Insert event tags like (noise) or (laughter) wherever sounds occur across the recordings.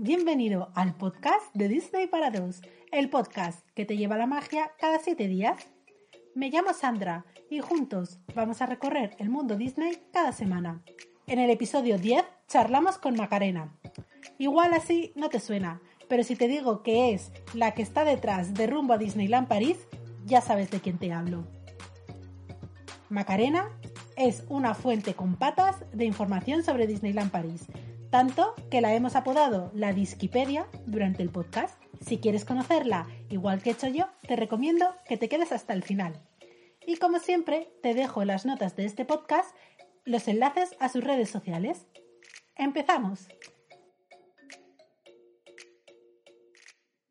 Bienvenido al podcast de Disney para dos, el podcast que te lleva la magia cada siete días. Me llamo Sandra y juntos vamos a recorrer el mundo Disney cada semana. En el episodio 10 charlamos con Macarena. Igual así no te suena, pero si te digo que es la que está detrás de Rumbo a Disneyland París, ya sabes de quién te hablo. Macarena es una fuente con patas de información sobre Disneyland París tanto que la hemos apodado la Disquipedia durante el podcast. Si quieres conocerla, igual que he hecho yo, te recomiendo que te quedes hasta el final. Y como siempre, te dejo las notas de este podcast los enlaces a sus redes sociales. ¡Empezamos!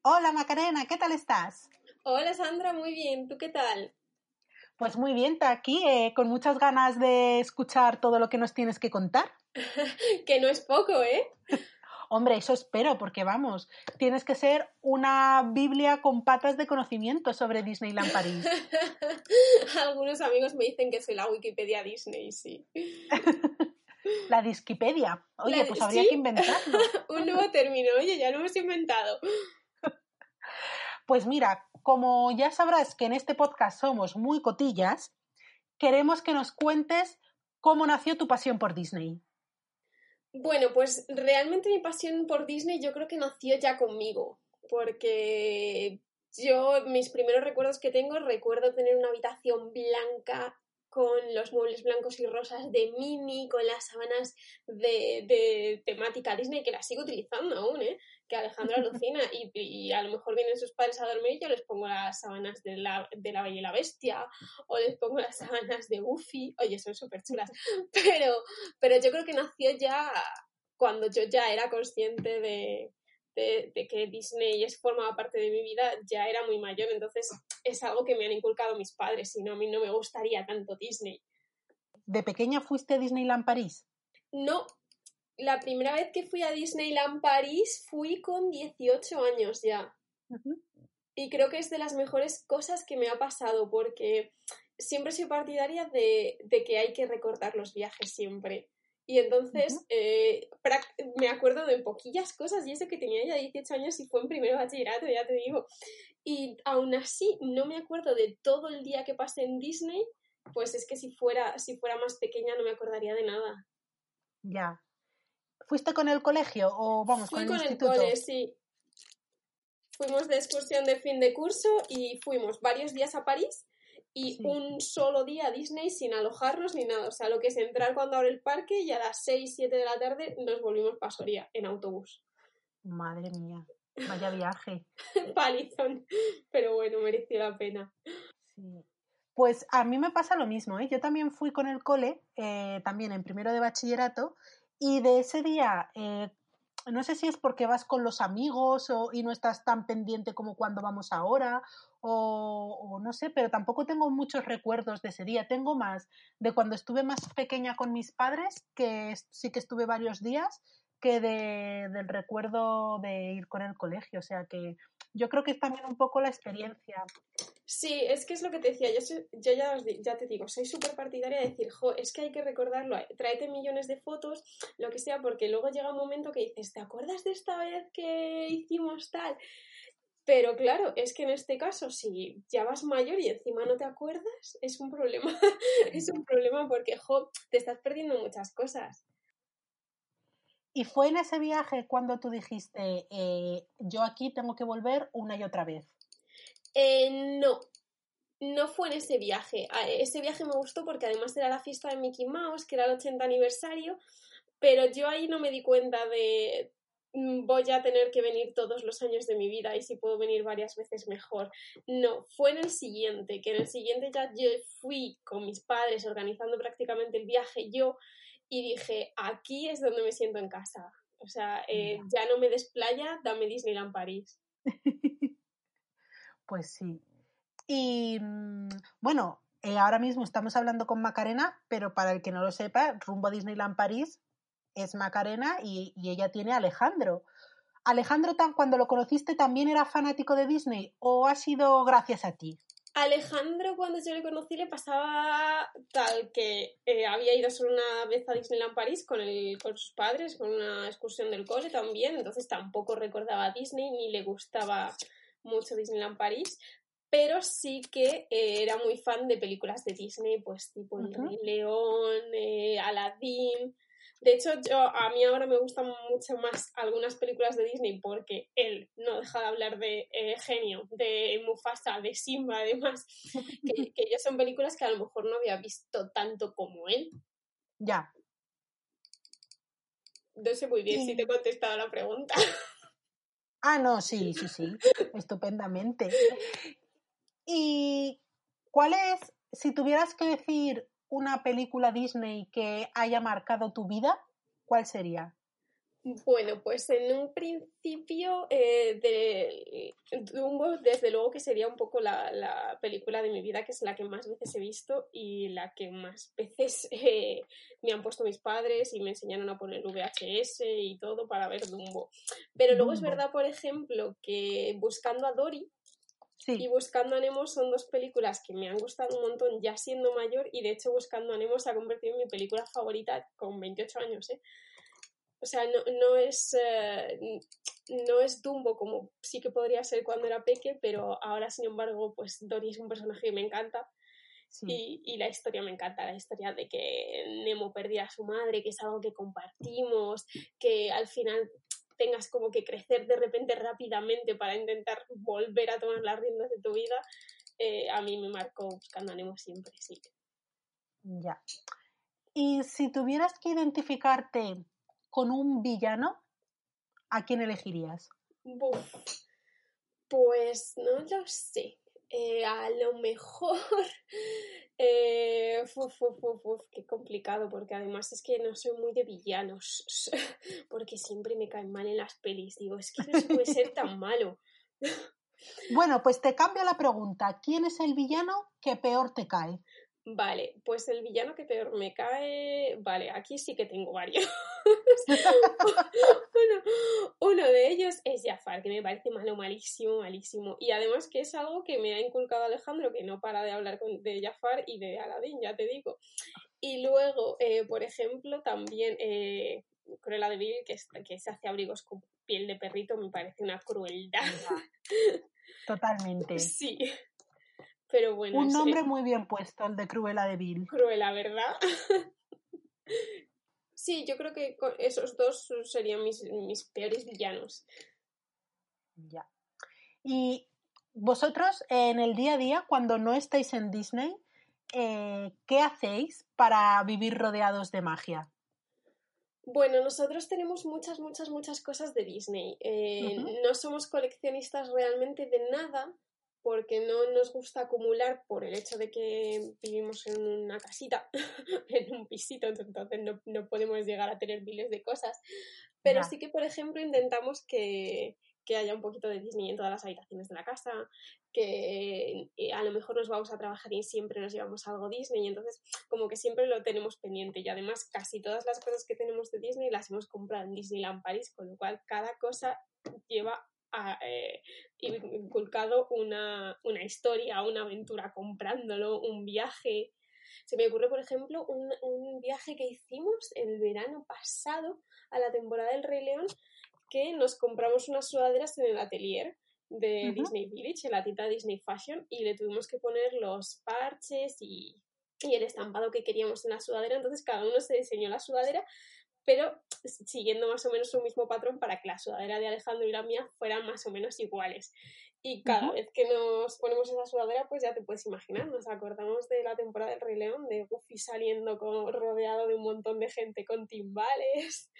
Hola Macarena, ¿qué tal estás? Hola Sandra, muy bien, ¿tú qué tal? Pues muy bien, está aquí eh, con muchas ganas de escuchar todo lo que nos tienes que contar. (laughs) que no es poco, ¿eh? (laughs) Hombre, eso espero, porque vamos, tienes que ser una Biblia con patas de conocimiento sobre Disneyland París. (laughs) Algunos amigos me dicen que soy la Wikipedia Disney, sí. la Disquipedia. Oye, pues habría que inventarlo. Un nuevo término, oye, ya lo hemos inventado. Pues mira, como ya sabrás que en este podcast somos muy cotillas, queremos que nos cuentes cómo nació tu pasión por Disney. Bueno, pues realmente mi pasión por Disney yo creo que nació ya conmigo, porque yo mis primeros recuerdos que tengo, recuerdo tener una habitación blanca con los muebles blancos y rosas de Mini, con las sábanas de, de temática Disney, que las sigo utilizando aún, ¿eh? Que Alejandro alucina y, y, a lo mejor vienen sus padres a dormir y yo les pongo las sábanas de la, de la Bella y la Bestia o les pongo las sábanas de Goofy, oye, son súper chulas, (laughs) pero, pero yo creo que nació ya cuando yo ya era consciente de, de, de, que Disney es, formaba parte de mi vida, ya era muy mayor, entonces es algo que me han inculcado mis padres, si no, a mí no me gustaría tanto Disney. ¿De pequeña fuiste a Disneyland París? No, la primera vez que fui a Disneyland París fui con 18 años ya. Y creo que es de las mejores cosas que me ha pasado porque siempre sido partidaria de, de que hay que recordar los viajes siempre. Y entonces eh, me acuerdo de poquillas cosas y eso que tenía ya 18 años y fue en primero bachillerato, ya te digo. Y aún así no me acuerdo de todo el día que pasé en Disney, pues es que si fuera, si fuera más pequeña no me acordaría de nada. Ya. ¿Fuiste con el colegio o vamos Fui con el con instituto? el cole, sí. Fuimos de excursión de fin de curso y fuimos varios días a París y Sí. un solo día a Disney sin alojarnos ni nada. O sea, lo que es entrar cuando abre el parque y a las 6, 7 de la tarde nos volvimos para Soria en autobús. Madre mía, vaya viaje. (laughs) Palizón. Pero bueno, mereció la pena. Sí. Pues a mí me pasa lo mismo, ¿eh? Yo también fui con el cole, eh, también en primero de bachillerato, y de ese día, eh, no sé si es porque vas con los amigos o, y no estás tan pendiente como cuando vamos ahora, o, o no sé, pero tampoco tengo muchos recuerdos de ese día. Tengo más de cuando estuve más pequeña con mis padres, que sí que estuve varios días, que de, del recuerdo de ir con el colegio. O sea que yo creo que es también un poco la experiencia. Sí, es que es lo que te decía. Yo, soy- yo ya, ya te digo, soy súper partidaria de decir, jo, es que hay que recordarlo. eh, Tráete millones de fotos, lo que sea, porque luego llega un momento que dices, ¿te acuerdas de esta vez que hicimos tal? Pero claro, es que en este caso, si ya vas mayor y encima no te acuerdas, es un problema. (laughs) es un problema porque, jo, te estás perdiendo muchas cosas. Y fue en ese viaje cuando tú dijiste, eh, yo aquí tengo que volver una y otra vez. Eh, no, no fue en ese viaje. A- Ese viaje me gustó porque además era la fiesta de Mickey Mouse, que era el 80 aniversario, pero yo ahí no me di cuenta de, mm, voy a tener que venir todos los años de mi vida y si puedo venir varias veces mejor. No, fue en el siguiente, que en el siguiente ya yo fui con mis padres organizando prácticamente el viaje yo y dije, aquí es donde me siento en casa. O sea, eh, ya no me desplaya, dame Disneyland París. (laughs) pues sí. Y mm, bueno, eh, ahora mismo estamos hablando con Macarena, pero para el que no lo sepa, rumbo a Disneyland París es Macarena y, ella tiene a Alejandro. ¿Alejandro, cuando lo conociste, también era fanático de Disney o ha sido gracias a ti? Alejandro, cuando yo le conocí, le pasaba tal que eh, había ido solo una vez a Disneyland París con, el, con sus padres, con una excursión del cole también, entonces tampoco recordaba Disney ni le gustaba mucho Disneyland París, pero sí que eh, era muy fan de películas de Disney, pues tipo El Rey León, eh, Aladdin. De hecho, yo, a mí ahora me gustan mucho más algunas películas de Disney porque él no deja de hablar de eh, Genio, de Mufasa, de Simba, además, que, (laughs) que ya son películas que a lo mejor no había visto tanto como él. Ya. No sé muy bien si te he contestado la pregunta. Ah, no, sí, sí, sí, estupendamente. (laughs) ¿Y cuál es, si tuvieras que decir una película Disney que haya marcado tu vida, cuál sería? Bueno, pues en un principio eh, de Dumbo, desde luego que sería un poco la, película de mi vida, que es la que más veces he visto y la que más veces (laughs) eh, me han puesto mis padres y me enseñaron a poner VHS y todo para ver Dumbo. Pero luego es verdad, por ejemplo, que Buscando a Dory, y Buscando a Nemo son dos películas que me han gustado un montón ya siendo mayor y de hecho Buscando a Nemo se ha convertido en mi película favorita con 28 años, ¿eh? O sea, no, no es, eh, no es Dumbo como sí que podría ser cuando era peque, pero ahora, sin embargo, pues Dory es un personaje que me encanta. Y, y, la historia me encanta, la historia de que Nemo perdía a su madre, que es algo que compartimos, que al final tengas como que crecer de repente rápidamente para intentar volver a tomar las riendas de tu vida, eh, a mí me marcó buscando ánimo siempre, sí. Ya. Y si tuvieras que identificarte con un villano, ¿a quién elegirías? Pues no lo sé. Eh, a lo mejor eh, uf, qué complicado, porque además es que no soy muy de villanos, (laughs) porque siempre me caen mal en las pelis. Digo, es que no se puede ser tan (laughs) malo. Bueno, pues te cambia la pregunta. ¿Quién es el villano que peor te cae? Vale, pues el villano que peor me cae. Vale, aquí sí que tengo varios. (laughs) uno, de ellos es Jafar, que me parece malo, malísimo, malísimo. Y además que es algo que me ha inculcado Alejandro, que no para de hablar de Jafar y de Aladdin, ya te digo. Y luego, eh, por ejemplo, también eh, Cruella de Vil, que, que se hace abrigos con piel de perrito, me parece una crueldad. Totalmente. (laughs) Sí. Pero bueno. Un nombre muy bien puesto, el de Cruella de Vil. Cruella, ¿verdad? (laughs) sí, yo creo que esos dos serían mis, mis peores villanos. Ya. Y vosotros, en el día a día, cuando no estáis en Disney, eh, ¿qué hacéis para vivir rodeados de magia? Bueno, nosotros tenemos muchas, muchas, muchas cosas de Disney. Eh, no somos coleccionistas realmente de nada, porque no nos gusta acumular por el hecho de que vivimos en una casita, (laughs) en un pisito, entonces no, podemos llegar a tener miles de cosas. Pero sí que, por ejemplo, intentamos que, haya un poquito de Disney en todas las habitaciones de la casa, que eh, a lo mejor nos vamos a trabajar y siempre nos llevamos algo Disney, entonces como que siempre lo tenemos pendiente y además casi todas las cosas que tenemos de Disney las hemos comprado en Disneyland París, con lo cual cada cosa lleva eh, inculcado una, una, historia, una aventura comprándolo, un viaje. Se me ocurre, por ejemplo, un, un viaje que hicimos el verano pasado a la temporada del Rey León, que nos compramos unas sudaderas en el atelier de Disney Village, en la tienda Disney Fashion, y le tuvimos que poner los parches y, y el estampado que queríamos en la sudadera. Entonces cada uno se diseñó la sudadera pero siguiendo más o menos un mismo patrón para que la sudadera de Alejandro y la mía fueran más o menos iguales. Y cada vez que nos ponemos esa sudadera, pues ya te puedes imaginar, nos acordamos de la temporada del Rey León, de Goofy saliendo rodeado de un montón de gente con timbales.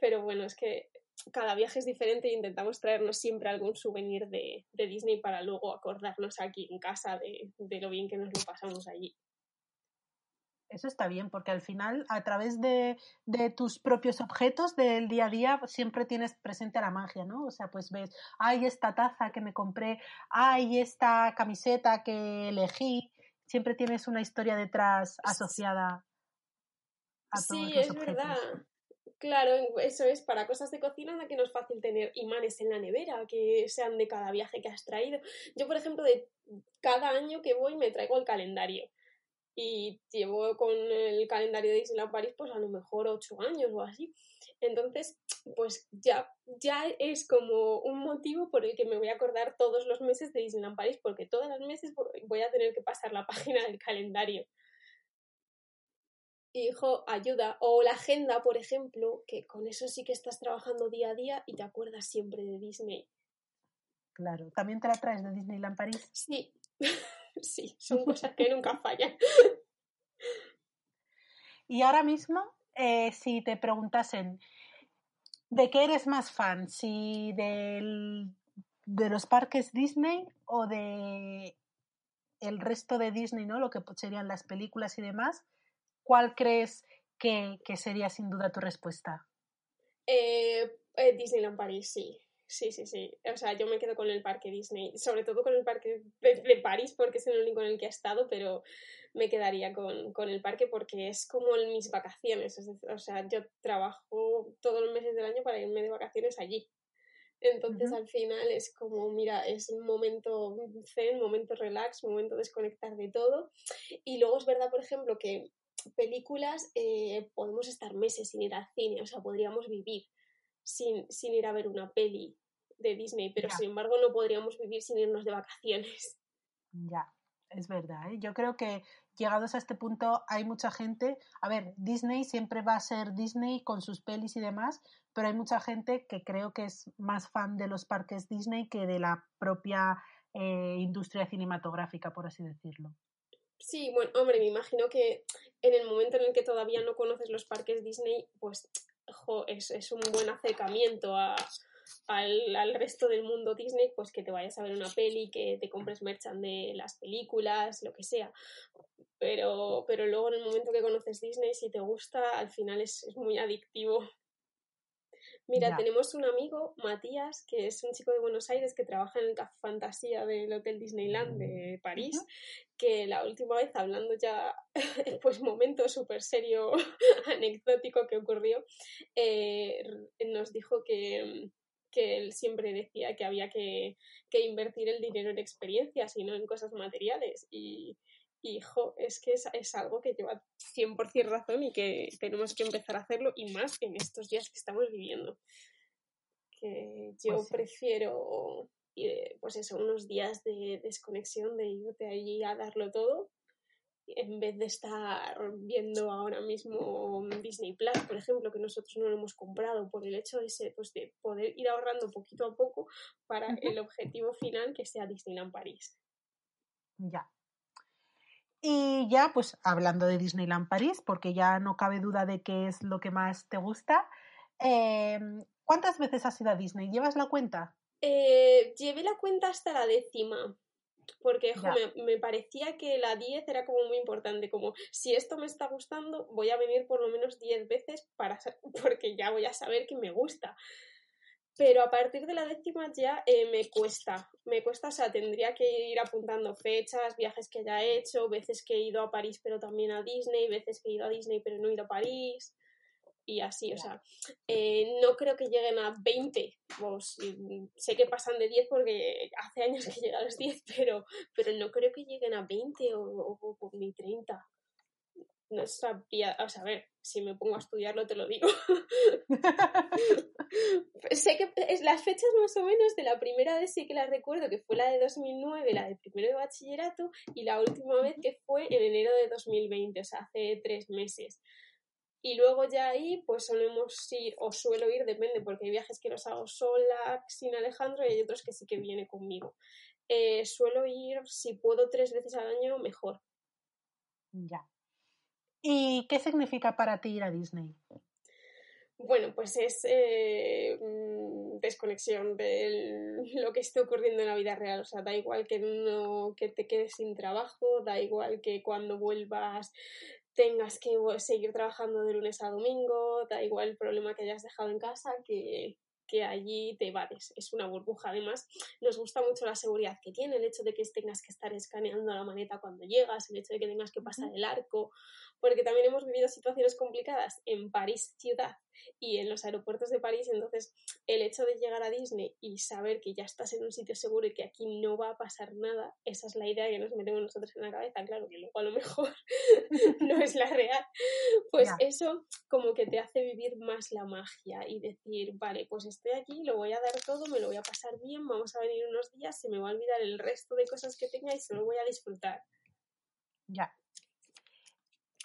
Pero bueno, es que cada viaje es diferente e intentamos traernos siempre algún souvenir de, Disney para luego acordarnos aquí en casa de, lo bien que nos lo pasamos allí. Eso está bien, porque al final, a través de, tus propios objetos del día a día, siempre tienes presente la magia, ¿no? O sea, pues ves, hay esta taza que me compré, hay esta camiseta que elegí, siempre tienes una historia detrás asociada a todos sí, es verdad. Claro, eso es para cosas de cocina, que no es fácil tener imanes en la nevera que sean de cada viaje que has traído. Yo, por ejemplo, de cada año que voy me traigo el calendario y llevo con el calendario de Disneyland París pues a lo mejor ocho años o así. Entonces, pues ya, ya es como un motivo por el que me voy a acordar todos los meses de Disneyland París porque todos los meses voy a tener que pasar la (laughs) página del calendario hijo, ayuda. O la agenda, por ejemplo, que con eso sí que estás trabajando día a día y te acuerdas siempre de Disney. Claro, ¿también te la traes de Disneyland París? Sí, (laughs) (laughs) sí, son (laughs) cosas que nunca fallan. Y ahora mismo, eh, si te preguntasen, ¿de qué eres más fan? ¿Si del, de los parques Disney o de el resto de Disney, ¿no? Lo que serían las películas y demás. ¿cuál crees que, sería sin duda tu respuesta? Eh, eh, Disneyland París, sí. Sí, sí, sí. O sea, yo me quedo con el parque Disney, sobre todo con el parque de, París, porque es el único en el que he estado, pero me quedaría con, el parque porque es como en mis vacaciones. o sea, yo trabajo todos los meses del año para irme de vacaciones allí. Entonces, al final es como, mira, es un momento zen, momento relax, momento desconectar de todo. Y luego es verdad, por ejemplo, que películas eh, podemos estar meses sin ir al cine, o sea, podríamos vivir sin, sin ir a ver una peli de Disney, pero sin embargo no podríamos vivir sin irnos de vacaciones. (laughs) Ya, es verdad. ¿eh? Yo creo que llegados a este punto hay mucha gente, a ver, Disney siempre va a ser Disney con sus pelis y demás, pero hay mucha gente que creo que es más fan de los parques Disney que de la propia eh, industria cinematográfica, por así decirlo. Sí, bueno, hombre, me imagino que en el momento en el que todavía no conoces los parques Disney, pues es, un buen acercamiento al, resto del mundo Disney, pues que te vayas a ver una peli, que te compres merchan de las películas, lo que sea. Pero, pero luego en el momento que conoces Disney, si te gusta, al final es, es muy adictivo. Mira, tenemos un amigo, Matías, que es un chico de Buenos Aires que trabaja en el Café Fantasía del Hotel Disneyland de París, que la última vez, hablando ya, (laughs) pues momento súper serio, (laughs) anecdótico que ocurrió, eh, nos dijo que, que él siempre decía que había que, que, invertir el dinero en experiencias y no en cosas materiales. Y, hijo, es que es, algo que lleva 100% razón y que tenemos que empezar a hacerlo y más en estos días que estamos viviendo. Que yo pues prefiero, pues eso, unos días de desconexión, de irte allí a darlo todo, en vez de estar viendo ahora mismo Disney Plus, por ejemplo, que nosotros no lo hemos comprado por el hecho de, pues de poder ir ahorrando poquito a poco para el objetivo final que sea Disneyland París. Ya, y ya, pues hablando de Disneyland París, porque ya no cabe duda de qué es lo que más te gusta, em, ¿cuántas veces has ido a Disney? ¿Llevas la cuenta? Eh, llevé la cuenta hasta la décima, porque me, parecía que la 10 era como muy importante, como si esto me está gustando, voy a venir por lo menos 10 veces para, (laughs) porque ya voy a saber que me gusta pero a partir de la décima ya eh, me cuesta, me cuesta, o sea, tendría que ir apuntando fechas, viajes que haya hecho, veces que he ido a París pero también a Disney, veces que he ido a Disney pero no he ido a París y así, o sea, eh, no creo que lleguen a 20, sé que pasan de 10 porque hace años que llegan a los 10, pero, pero no creo que lleguen a 20 o, o ni 30 no sabía, o sea, a ver, si me pongo a estudiarlo te lo digo. (laughs) sé que es, las fechas más o menos de la primera vez sí que las recuerdo, que fue la de 2009, la de primero de bachillerato, y la última vez que fue en enero de 2020, o sea, hace tres meses. Y luego ya ahí, pues solemos ir, o suelo ir, depende, porque hay viajes que los hago sola, sin Alejandro, y hay otros que sí que viene conmigo. Eh, suelo ir, si puedo, tres veces al año, mejor. Ya. ¿Y qué significa para ti ir a Disney? Bueno, pues es eh, mm, desconexión de (laughs) lo que esté ocurriendo en la vida real. O sea, da igual que no que te quedes sin trabajo, da igual que cuando vuelvas tengas que seguir trabajando de lunes a domingo, da igual el problema que hayas dejado en casa, que, que allí te evades. Es una burbuja. Además, nos gusta mucho la seguridad que tiene, el hecho de que tengas que estar escaneando la maleta cuando llegas, el hecho de que tengas que pasar el arco, porque también hemos vivido situaciones complicadas en París ciudad y en los aeropuertos de París. Entonces, el hecho de llegar a Disney y saber que ya estás en un sitio seguro y que aquí no va a pasar nada, esa es la idea que nos metemos nosotros en la cabeza. Claro que luego a lo mejor (laughs) no es la real. Pues eso como que te hace vivir más la magia y decir, vale, pues estoy aquí, lo voy a dar todo, me lo voy a pasar bien, vamos a venir unos días, se me va a olvidar el resto de cosas que tenga y solo voy a disfrutar. Ya.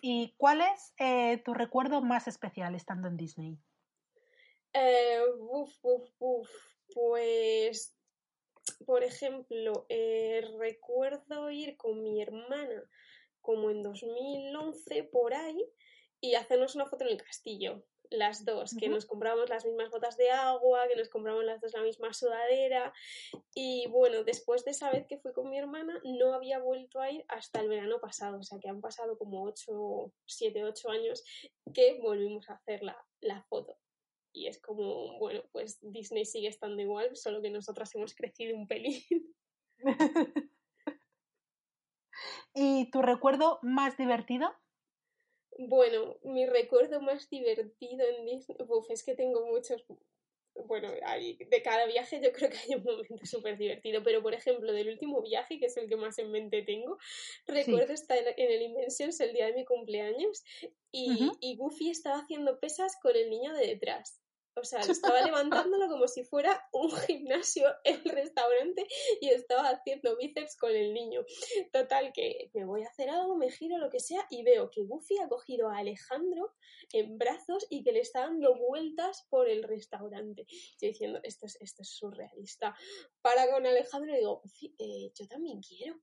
¿Y cuál es eh, tu recuerdo más especial estando en Disney? Eh, uf, uf. Pues, por ejemplo, eh, recuerdo ir con mi hermana como en 2011 por ahí y hacernos una foto en el castillo las dos, que nos compramos las mismas botas de agua, que nos compramos las dos la misma sudadera. Y bueno, después de esa vez que fui con mi hermana, no había vuelto a ir hasta el verano pasado, o sea que han pasado como 8, 7, 8 años que volvimos a hacer la, la foto. Y es como, bueno, pues Disney sigue estando igual, solo que nosotras hemos crecido un pelín. (laughs) ¿Y tu recuerdo más divertido? Bueno, mi recuerdo más divertido en Disney, uf, es que tengo muchos, bueno, hay, de cada viaje yo creo que hay un momento (laughs) súper divertido, pero por ejemplo, del último viaje, que es el que más en mente tengo, recuerdo estar en, el Inventions el día de mi cumpleaños y, y Goofy estaba haciendo pesas con el niño de detrás. O sea, estaba (laughs) levantándolo como si fuera un gimnasio el restaurante y estaba haciendo bíceps con el niño. Total, que me voy a hacer algo, me giro, lo que sea, y veo que Buffy ha cogido a Alejandro en brazos y que le está dando vueltas por el restaurante. Yo diciendo, esto es, esto es surrealista. Para con Alejandro y digo, Buffy, eh, yo también quiero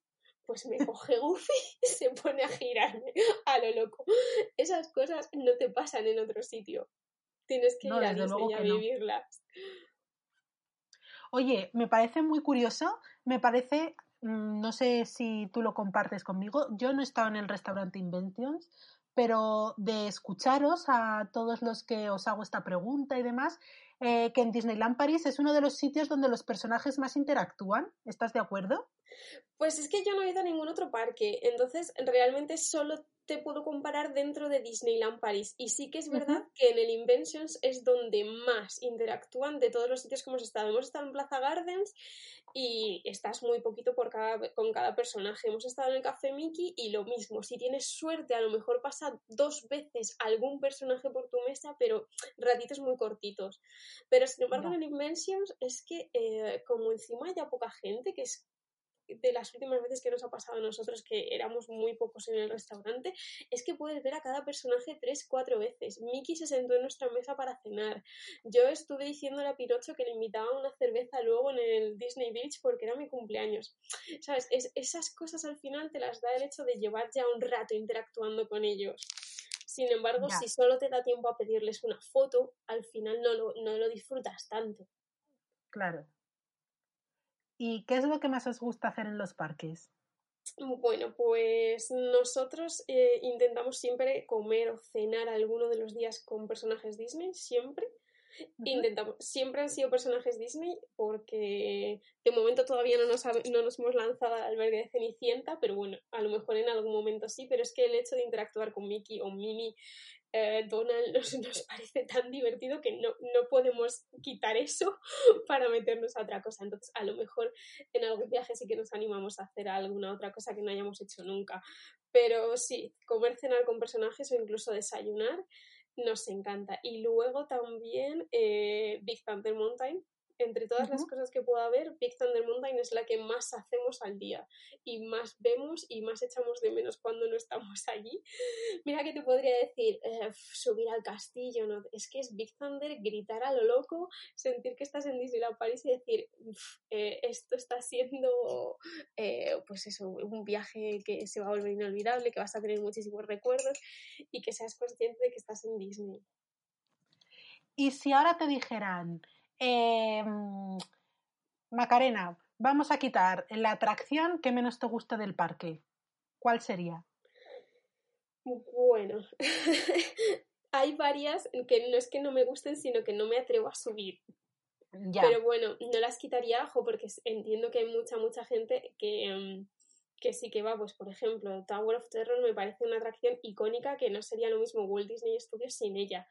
pues me coge Goofy y se pone a girarme a lo loco. Esas cosas no te pasan en otro sitio. Tienes que ir a Disney a vivirlas. Oye, me parece muy curioso, me parece, mm, no sé si tú lo compartes conmigo, yo no he estado en el restaurante Inventions, pero de escucharos a todos los que os hago esta pregunta y demás, eh, que en Disneyland París es uno de los sitios donde los personajes más interactúan. ¿Estás de acuerdo? Pues es que yo no he ido a ningún otro parque, entonces realmente solo te puedo comparar dentro de Disneyland París. Y sí que es verdad que en el Inventions es donde más interactúan de todos los sitios que hemos estado. Hemos estado en Plaza Gardens y estás muy poquito por cada, con cada personaje. Hemos estado en el Café Mickey y lo mismo. Si tienes suerte, a lo mejor pasa dos veces algún personaje por tu mesa, pero ratitos muy cortitos. Pero sin embargo, en el Inventions es que eh, como encima hay ya poca gente, que es de las últimas veces que nos ha pasado a nosotros, que éramos muy pocos en el restaurante, es que puedes ver a cada personaje tres, cuatro veces. Mickey se sentó en nuestra mesa para cenar. Yo estuve diciéndole a Pinocho que le invitaba una cerveza luego en el Disney Beach porque era mi cumpleaños. ¿Sabes? esas cosas al final te las da el hecho de llevar ya un rato interactuando con ellos. Sin embargo, si solo te da tiempo a pedirles una foto, al final no lo, no lo disfrutas tanto. Claro, ¿Y qué es lo que más os gusta hacer en los parques? Bueno, pues nosotros eh, intentamos siempre comer o cenar alguno de los días con personajes Disney, siempre. Intentamos, siempre han sido personajes Disney porque de momento todavía no nos, no nos hemos lanzado al albergue de Cenicienta, pero bueno, a lo mejor en algún momento sí, pero es que el hecho de interactuar con Mickey o Minnie eh, Donald (laughs) nos, parece tan divertido que no, no podemos quitar eso (laughs) para meternos a otra cosa. Entonces, a lo mejor en algún viaje sí que nos animamos a hacer alguna otra cosa que no hayamos hecho nunca. Pero sí, comer, cenar con personajes o incluso desayunar nos encanta. Y luego también eh, Big Thunder Mountain, entre todas las cosas que pueda haber, Big Thunder Mountain es la que más hacemos al día y más vemos y más echamos de menos cuando no estamos allí. (laughs) Mira que te podría decir, eh, subir al castillo, ¿no? Es que es Big Thunder, gritar a lo loco, sentir que estás en Disneyland París y decir, eh, esto está siendo, eh, pues eso, un viaje que se va a volver inolvidable, que vas a tener muchísimos recuerdos y que seas consciente de que estás en Disney. y si ahora te dijeran, em, Macarena, vamos a quitar la atracción que menos te gusta del parque, ¿cuál sería? Bueno, (laughs) hay varias que no es que no me gusten, sino que no me atrevo a subir. Pero bueno, no las quitaría ajo porque entiendo que hay mucha, mucha gente que, em, que sí que va, pues por ejemplo, Tower of Terror me parece una atracción icónica que no sería lo mismo Walt Disney Studios sin ella.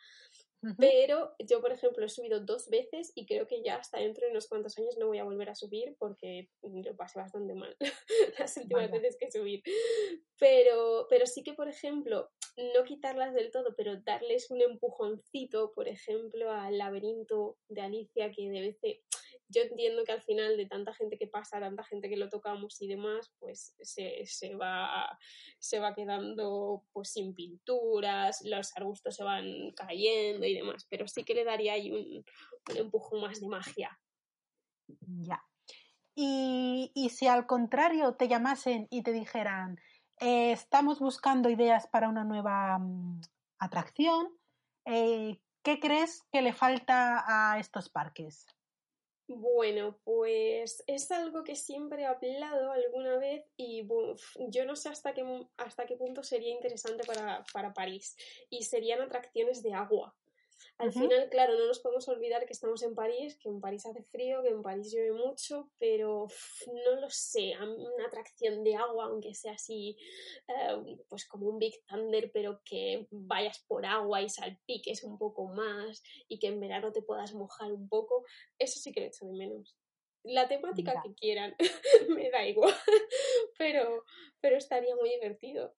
Pero yo, por ejemplo, he subido dos veces y creo que ya hasta dentro de unos cuantos años no voy a volver a subir porque lo pasé bastante mal (laughs) las últimas veces que subir. Pero, pero sí que, por ejemplo, no quitarlas del todo, pero darles un empujoncito, por ejemplo, al laberinto de Alicia, que de vez yo entiendo que al final de tanta gente que pasa, tanta gente que lo tocamos y demás, pues se, se, va, se va quedando pues sin pinturas, los arbustos se van cayendo y demás, pero sí que le daría ahí un, empujón más de magia. Ya. Y, y, si al contrario te llamasen y te dijeran, eh, estamos buscando ideas para una nueva mm, atracción, eh, ¿qué crees que le falta a estos parques? Bueno, pues es algo que siempre he hablado alguna vez y yo no sé hasta qué, hasta qué punto sería interesante para, para París. Y serían atracciones de agua. Al final, claro, no nos podemos olvidar que estamos en París, que en París hace frío, que en París llueve mucho, pero no lo sé, una atracción de agua, aunque sea así, eh, pues como un Big Thunder, pero que vayas por agua y salpiques un poco más y que en verano te puedas mojar un poco, eso sí que lo echo de menos. La temática que quieran, (laughs) me da igual, pero, pero estaría muy divertido.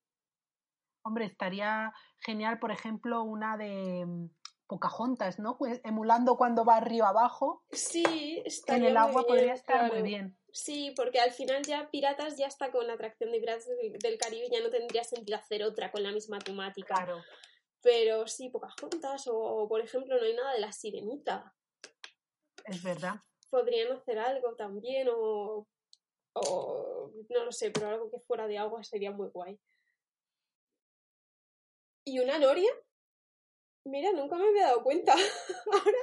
Hombre, estaría genial, por ejemplo, una de Pocahontas, ¿no? Pues emulando cuando va río abajo. Sí, está En el agua podría estar muy bien. Sí, porque al final ya Piratas ya está con la atracción de Piratas del Caribe y ya no tendría sentido hacer otra con la misma temática. Claro. Pero sí, Pocahontas o, por ejemplo, no hay nada de la Sirenita. Es verdad. Podrían hacer algo también o, o no lo sé, pero algo que fuera de agua sería muy guay. ¿Y una noria? Mira, nunca me había dado cuenta. (laughs) ahora,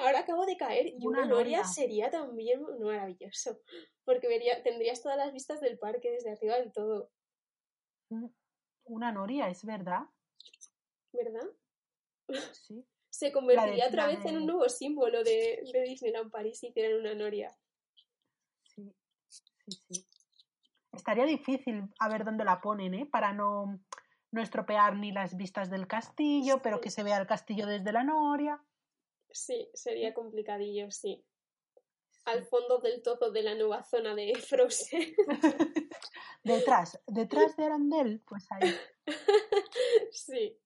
ahora acabo de caer. Y una, noria sería también maravilloso. Porque vería, tendrías todas las vistas del parque desde arriba del todo. Una noria, es verdad. ¿Verdad? Sí. (laughs) Se convertiría otra vez en un nuevo símbolo de, de Disneyland París si hicieran una noria. Sí, sí, sí. Estaría difícil a ver dónde la ponen, ¿eh? Para no no estropear ni las vistas del castillo, pero que se vea el castillo desde la noria. Sí, sería complicadillo, sí. Al fondo del todo de la nueva zona de Frozen. (laughs) detrás, detrás de Arandel, pues ahí. (laughs) Sí.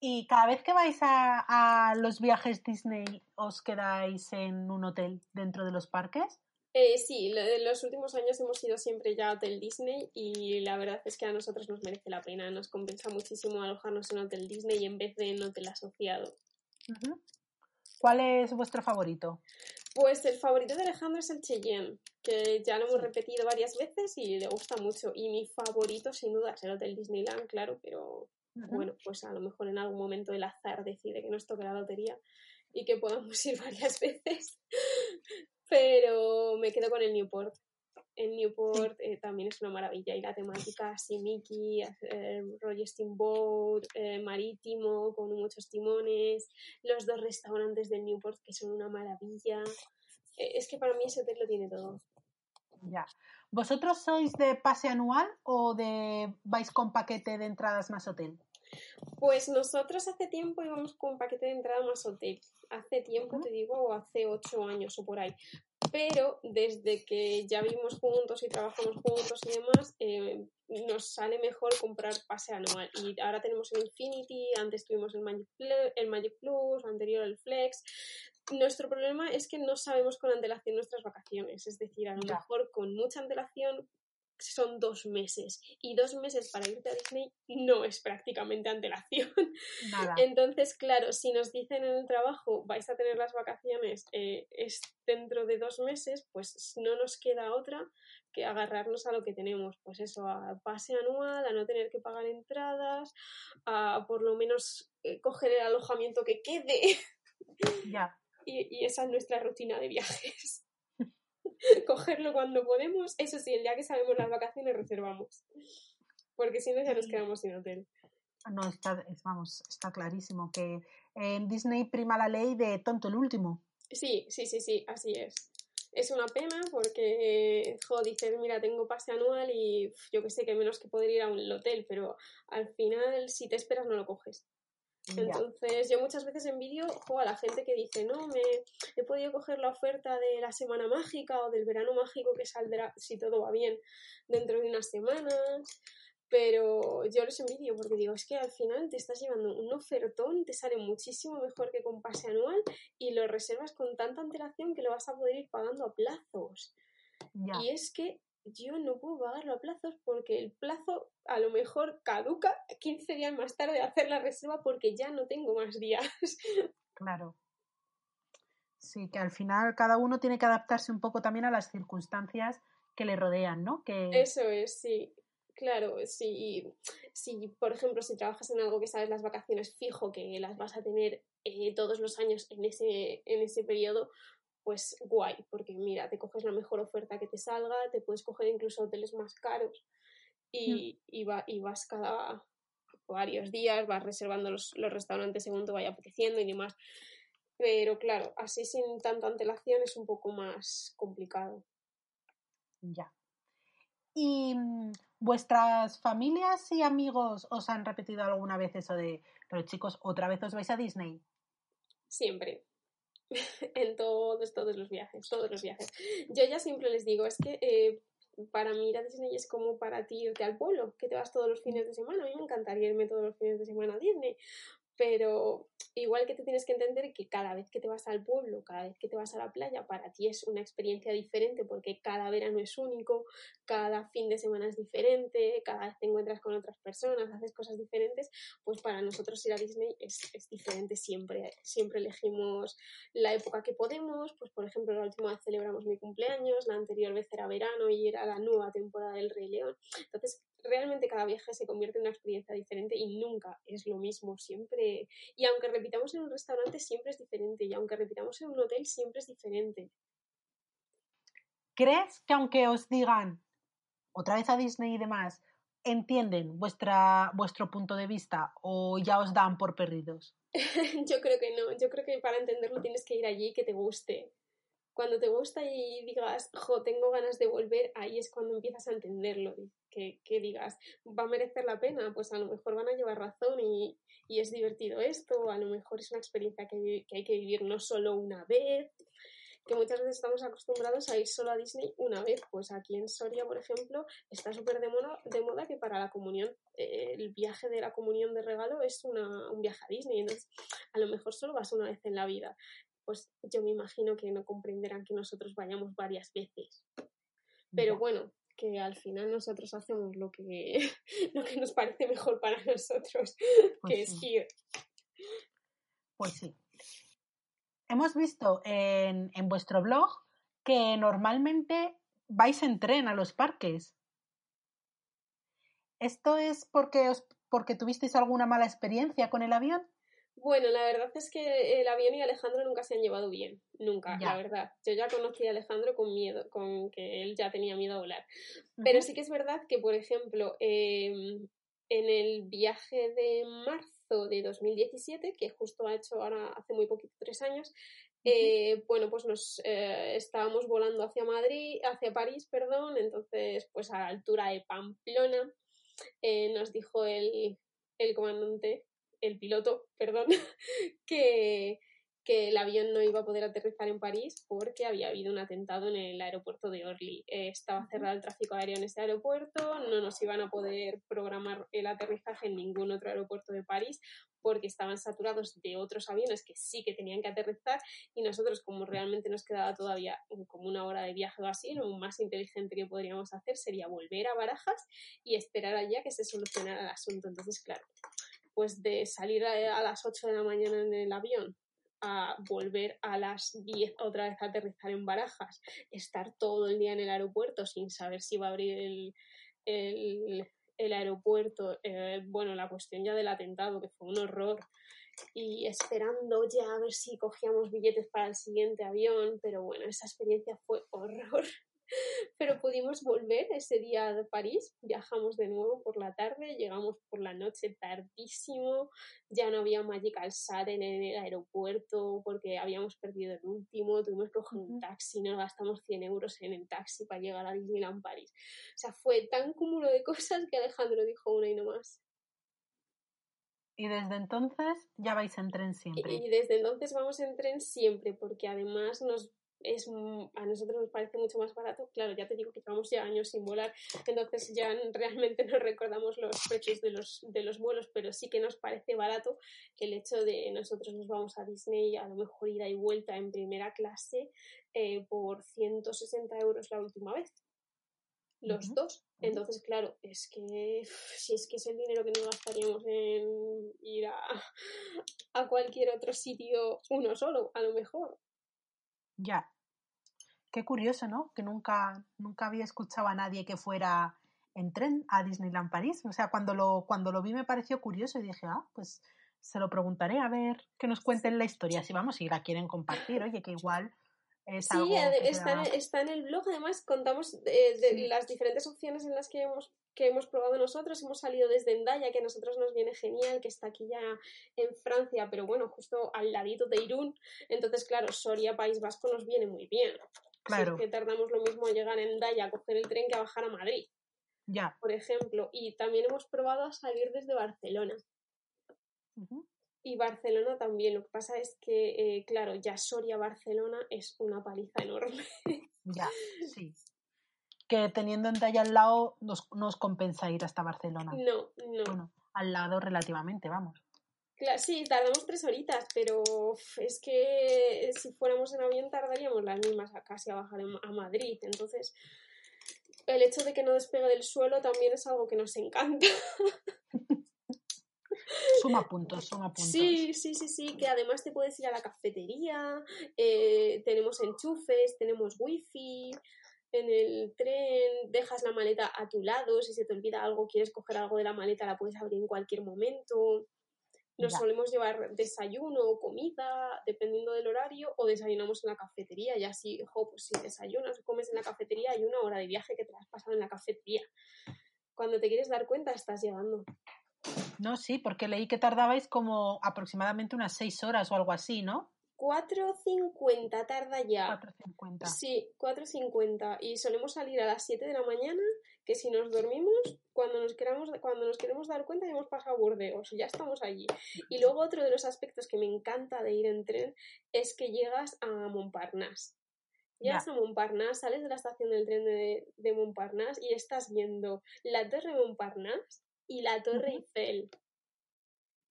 ¿Y cada vez que vais a, a los viajes Disney os quedáis en un hotel dentro de los parques? Eh, sí, en los últimos años hemos ido siempre ya a Hotel Disney y la verdad es que a nosotros nos merece la pena, nos compensa muchísimo alojarnos en Hotel Disney en vez de en Hotel Asociado. ¿Cuál es vuestro favorito? Pues el favorito de Alejandro es el Cheyenne, que ya lo hemos repetido varias veces y le gusta mucho. Y mi favorito sin duda es el Hotel Disneyland, claro, pero bueno, pues a lo mejor en algún momento el azar decide que nos toque la lotería y que podamos (laughs) ir varias veces pero me quedo con el Newport. El Newport eh, también es una maravilla y la temática así Mickey, eh, Roger Steamboat, eh, marítimo, con muchos timones, los dos restaurantes del Newport que son una maravilla. Eh, es que para mí ese hotel lo tiene todo. Ya. ¿Vosotros sois de pase anual o de vais con paquete de entradas más hotel? Pues nosotros hace tiempo íbamos con un paquete de entrada más hotel. Hace tiempo, te digo, hace ocho años o por ahí. Pero desde que ya vivimos juntos y trabajamos juntos y demás, eh, nos sale mejor comprar pase anual. Y ahora tenemos el Infinity, antes tuvimos el Magic, el Magic Plus, anterior el Flex. Nuestro problema es que no sabemos con antelación nuestras vacaciones. Es decir, a lo mejor con mucha antelación son dos meses y dos meses para irte a Disney no es prácticamente antelación. Entonces, claro, si nos dicen en el trabajo vais a tener las vacaciones eh, es dentro de dos meses, pues no nos queda otra que agarrarnos a lo que tenemos, pues eso, a pase anual, a no tener que pagar entradas, a por lo menos eh, coger el alojamiento que quede. Ya. Y, esa es nuestra rutina de viajes. (laughs) Cogerlo cuando podemos. Eso sí, el día que sabemos las vacaciones reservamos. Porque si no, ya nos quedamos sin hotel. No, está, vamos, está clarísimo que en Disney prima la ley de tonto el último. Sí, sí, sí, sí, así es. Es una pena porque, jo, dices, mira, tengo pase anual y yo que sé que menos que poder ir a un hotel, pero al final, si te esperas, no lo coges. Entonces, yo muchas veces envidio a la gente que dice, no, me he podido coger la oferta de la semana mágica o del verano mágico que saldrá, si todo va bien, dentro de unas semanas. Pero yo los envidio porque digo, es que al final te estás llevando un ofertón, te sale muchísimo mejor que con pase anual y lo reservas con tanta antelación que lo vas a poder ir pagando a plazos. Y es que yo no puedo pagarlo a plazos porque el plazo a lo mejor caduca 15 días más tarde de hacer la reserva porque ya no tengo más días. (laughs) Claro. Sí, que al final cada uno tiene que adaptarse un poco también a las circunstancias que le rodean, ¿no? Que... Eso es, sí. Claro, si, si, por ejemplo, si trabajas en algo que sabes las vacaciones fijo, que las vas a tener eh, todos los años en ese, en ese periodo, pues guay, porque mira, te coges la mejor oferta que te salga, te puedes coger incluso hoteles más caros y, mm. y, va, y vas cada varios días, vas reservando los, los restaurantes según te vaya apeteciendo y demás. Pero claro, así sin tanta antelación es un poco más complicado. Ya. ¿Y mm, vuestras familias y amigos os han repetido alguna vez eso de, pero chicos, otra vez os vais a Disney? Siempre. (laughs) en todos, todos los viajes, todos los viajes. Yo ya siempre les digo, es que eh, para mí ir a Disney es como para ti irte al pueblo, que te vas todos los fines de semana. A mí me encantaría irme todos los fines de semana a Disney, pero igual que te tienes que entender que cada vez que te vas al pueblo, cada vez que te vas a la playa, para ti es una experiencia diferente porque cada verano es único, cada fin de semana es diferente, cada vez te encuentras con otras personas, haces cosas diferentes, pues para nosotros ir a Disney es, diferente siempre. Siempre elegimos la época que podemos, pues por ejemplo la última vez celebramos mi cumpleaños, la anterior vez era verano y era la nueva temporada del Rey León. Entonces realmente cada viaje se convierte en una experiencia diferente y nunca es lo mismo, siempre. Y aunque repitamos en un restaurante, siempre es diferente. Y aunque repitamos en un hotel, siempre es diferente. ¿Crees que aunque os digan otra vez a Disney y demás, entienden vuestra, vuestro punto de vista o ya os dan por perdidos? (laughs) yo creo que no, yo creo que para entenderlo tienes que ir allí y que te guste cuando te gusta y digas, jo, tengo ganas de volver, ahí es cuando empiezas a entenderlo. Que, que digas, ¿va a merecer la pena? Pues a lo mejor van a llevar razón y, y es divertido esto, a lo mejor es una experiencia que, que hay que vivir no solo una vez, que muchas veces estamos acostumbrados a ir solo a Disney una vez. Pues aquí en Soria, por ejemplo, está súper de moda, de moda que para la comunión, eh, el viaje de la comunión de regalo es una, un viaje a Disney. Entonces, a lo mejor solo vas una vez en la vida pues yo me imagino que no comprenderán que nosotros vayamos varias veces. Pero bueno, que al final nosotros hacemos lo que, (laughs) lo que nos parece mejor para nosotros, (laughs) pues que es ir. Pues sí. Hemos visto en, en vuestro blog que normalmente vais en tren a los parques. ¿Esto es porque, os, porque tuvisteis alguna mala experiencia con el avión? Bueno, la verdad es que el avión y Alejandro nunca se han llevado bien, nunca, la verdad. Yo ya conocí a Alejandro con miedo, con que él ya tenía miedo a volar. Pero sí que es verdad que, por ejemplo, em, en el viaje de marzo de 2017, que justo ha hecho ahora hace muy poquito, tres años, eh, bueno, pues nos eh, estábamos volando hacia Madrid, hacia París, perdón, entonces, pues a la altura de Pamplona, eh, nos dijo el, el comandante el piloto, perdón, (laughs) que, que el avión no iba a poder aterrizar en París porque había habido un atentado en el aeropuerto de Orly. Eh, estaba cerrado el tráfico aéreo en ese aeropuerto, no nos iban a poder programar el aterrizaje en ningún otro aeropuerto de París porque estaban saturados de otros aviones que sí que tenían que aterrizar y nosotros como realmente nos quedaba todavía como una hora de viaje o así, lo más inteligente que podríamos hacer sería volver a Barajas y esperar allá que se solucionara el asunto. Entonces, claro, pues de salir a, las 8 de la mañana en el avión a volver a las 10 otra vez a aterrizar en Barajas, estar todo el día en el aeropuerto sin saber si va a abrir el, el, el aeropuerto, eh, bueno, la cuestión ya del atentado, que fue un horror, y esperando ya a ver si cogíamos billetes para el siguiente avión, pero bueno, esa experiencia fue horror. (laughs) Pero pudimos volver ese día a París, viajamos de nuevo por la tarde, llegamos por la noche tardísimo, ya no había Magical Sat en el aeropuerto porque habíamos perdido el último, tuvimos que coger un taxi, nos gastamos 100 euros en el taxi para llegar a Disneyland París. O sea, fue tan cúmulo de cosas que Alejandro dijo una y no más. Y desde entonces ya vais en tren siempre. Y desde entonces vamos en tren siempre, porque además nos es a nosotros nos parece mucho más barato. Claro, ya te digo que llevamos ya años sin volar, entonces ya (laughs) realmente no recordamos los precios de los, de los vuelos, pero sí que nos parece barato el hecho de nosotros nos vamos a Disney, a lo mejor ida y vuelta en primera clase eh, por 160 euros la última vez. Los dos. Entonces, claro, es que si es que es el dinero que nos gastaríamos en ir a, (laughs) a cualquier otro sitio uno solo, a lo mejor. Ya. Qué curioso, ¿no? Que nunca, nunca había escuchado a nadie que fuera en tren a Disneyland París. O sea, cuando lo, cuando lo vi me pareció curioso y dije, ah, pues se lo preguntaré a ver que nos cuenten la historia. Si vamos, si la quieren compartir, oye, que igual es sí, algo está, está, en el blog. Además, contamos eh, de, las diferentes opciones en las que hemos, que hemos probado nosotros. Hemos salido desde Endaya, que a nosotros nos viene genial, que está aquí ya en Francia, pero bueno, justo al ladito de Irún. Entonces, claro, Soria, País Vasco nos viene muy bien. Claro. que tardamos lo mismo a llegar en Endaya a coger el tren que a bajar a Madrid. Ya. Por ejemplo. Y también hemos probado a salir desde Barcelona. Y Barcelona también. Lo que pasa es que, eh, claro, ya Soria-Barcelona es una paliza enorme. Ya, (laughs) sí. Que teniendo en talla al lado nos, nos compensa ir hasta Barcelona. No, no. Bueno, al lado relativamente, vamos. Claro, sí, tardamos tres horitas, pero es que si fuéramos en avión tardaríamos las mismas a casi a bajar a Madrid. Entonces, el hecho de que no despegue del suelo también es algo que nos encanta. (laughs) Suma puntos, suma puntos. Sí, sí, sí, sí, que además te puedes ir a la cafetería, eh, tenemos enchufes, tenemos wifi en el tren, dejas la maleta a tu lado, si se te olvida algo, quieres coger algo de la maleta, la puedes abrir en cualquier momento. Nos solemos llevar desayuno o comida, dependiendo del horario, o desayunamos en la cafetería. Y así, ojo, pues si desayunas o comes en la cafetería, hay una hora de viaje que te has pasado en la cafetería. Cuando te quieres dar cuenta, estás llegando. No, sí, porque leí que tardabais como aproximadamente unas seis horas o algo así, ¿no? 4.50 tarda ya. 4.50. Sí, 4.50. Y solemos salir a las 7 de la mañana, que si nos dormimos, cuando nos queramos, cuando nos queremos dar cuenta ya hemos pasado a Burdeos, ya estamos allí. Y luego otro de los aspectos que me encanta de ir en tren es que llegas a Montparnasse. Llegas a Montparnasse, sales de la estación del tren de, de Montparnasse y estás viendo la torre Montparnasse y la Torre Eiffel.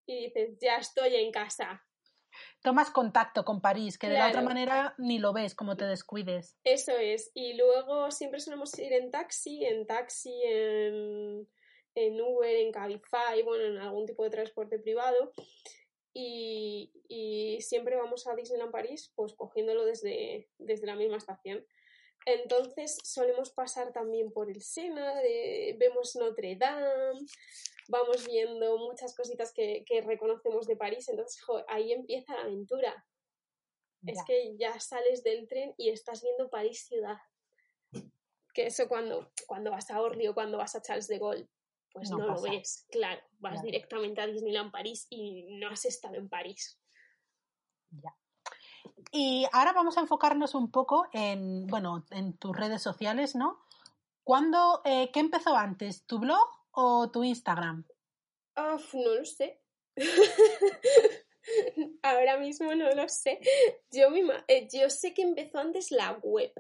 Y dices, ya estoy en casa. Tomas contacto con París, que de la otra manera ni lo ves, como te descuides. Eso es. Y luego siempre solemos ir en taxi, en taxi, en, en Uber, en Cabify, bueno, en algún tipo de transporte privado. Y, y, siempre vamos a Disneyland París, pues cogiéndolo desde, desde la misma estación. Entonces solemos pasar también por el Sena, vemos Notre Dame, vamos viendo muchas cositas que, reconocemos de París, entonces ahí empieza la aventura. Es que ya sales del tren y estás viendo París ciudad. Que eso cuando, cuando vas a Orly o cuando vas a Charles de Gaulle, pues no, lo ves, claro, vas directamente a Disneyland París y no has estado en París. Ya. Y ahora vamos a enfocarnos un poco en, bueno, en tus redes sociales, ¿no? ¿Cuándo, eh, ¿Qué empezó antes, tu blog o tu Instagram? no lo sé. (laughs) ahora mismo no lo sé. Yo, misma, eh, yo sé que empezó antes la web.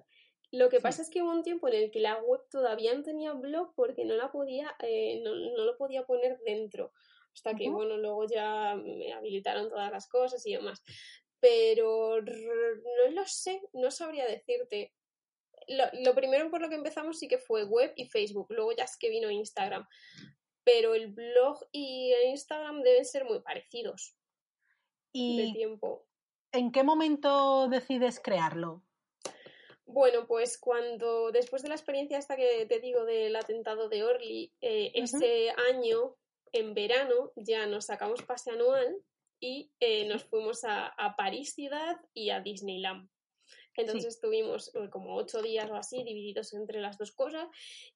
Lo que pasa es que hubo un tiempo en el que la web todavía no tenía blog porque no la podía, eh, no, lo podía poner dentro. Hasta que, bueno, luego ya me habilitaron todas las cosas y demás pero no lo sé, no sabría decirte. Lo, primero por lo que empezamos sí que fue web y Facebook, luego ya es que vino Instagram, pero el blog y Instagram deben ser muy parecidos y de tiempo. ¿En qué momento decides crearlo? Bueno, pues cuando después de la experiencia esta que te digo del atentado de Orly, eh, ese año, en verano, ya nos sacamos pase anual y eh, nos fuimos a, a París ciudad y a Disneyland. Entonces estuvimos eh, como ocho días o así divididos entre las dos cosas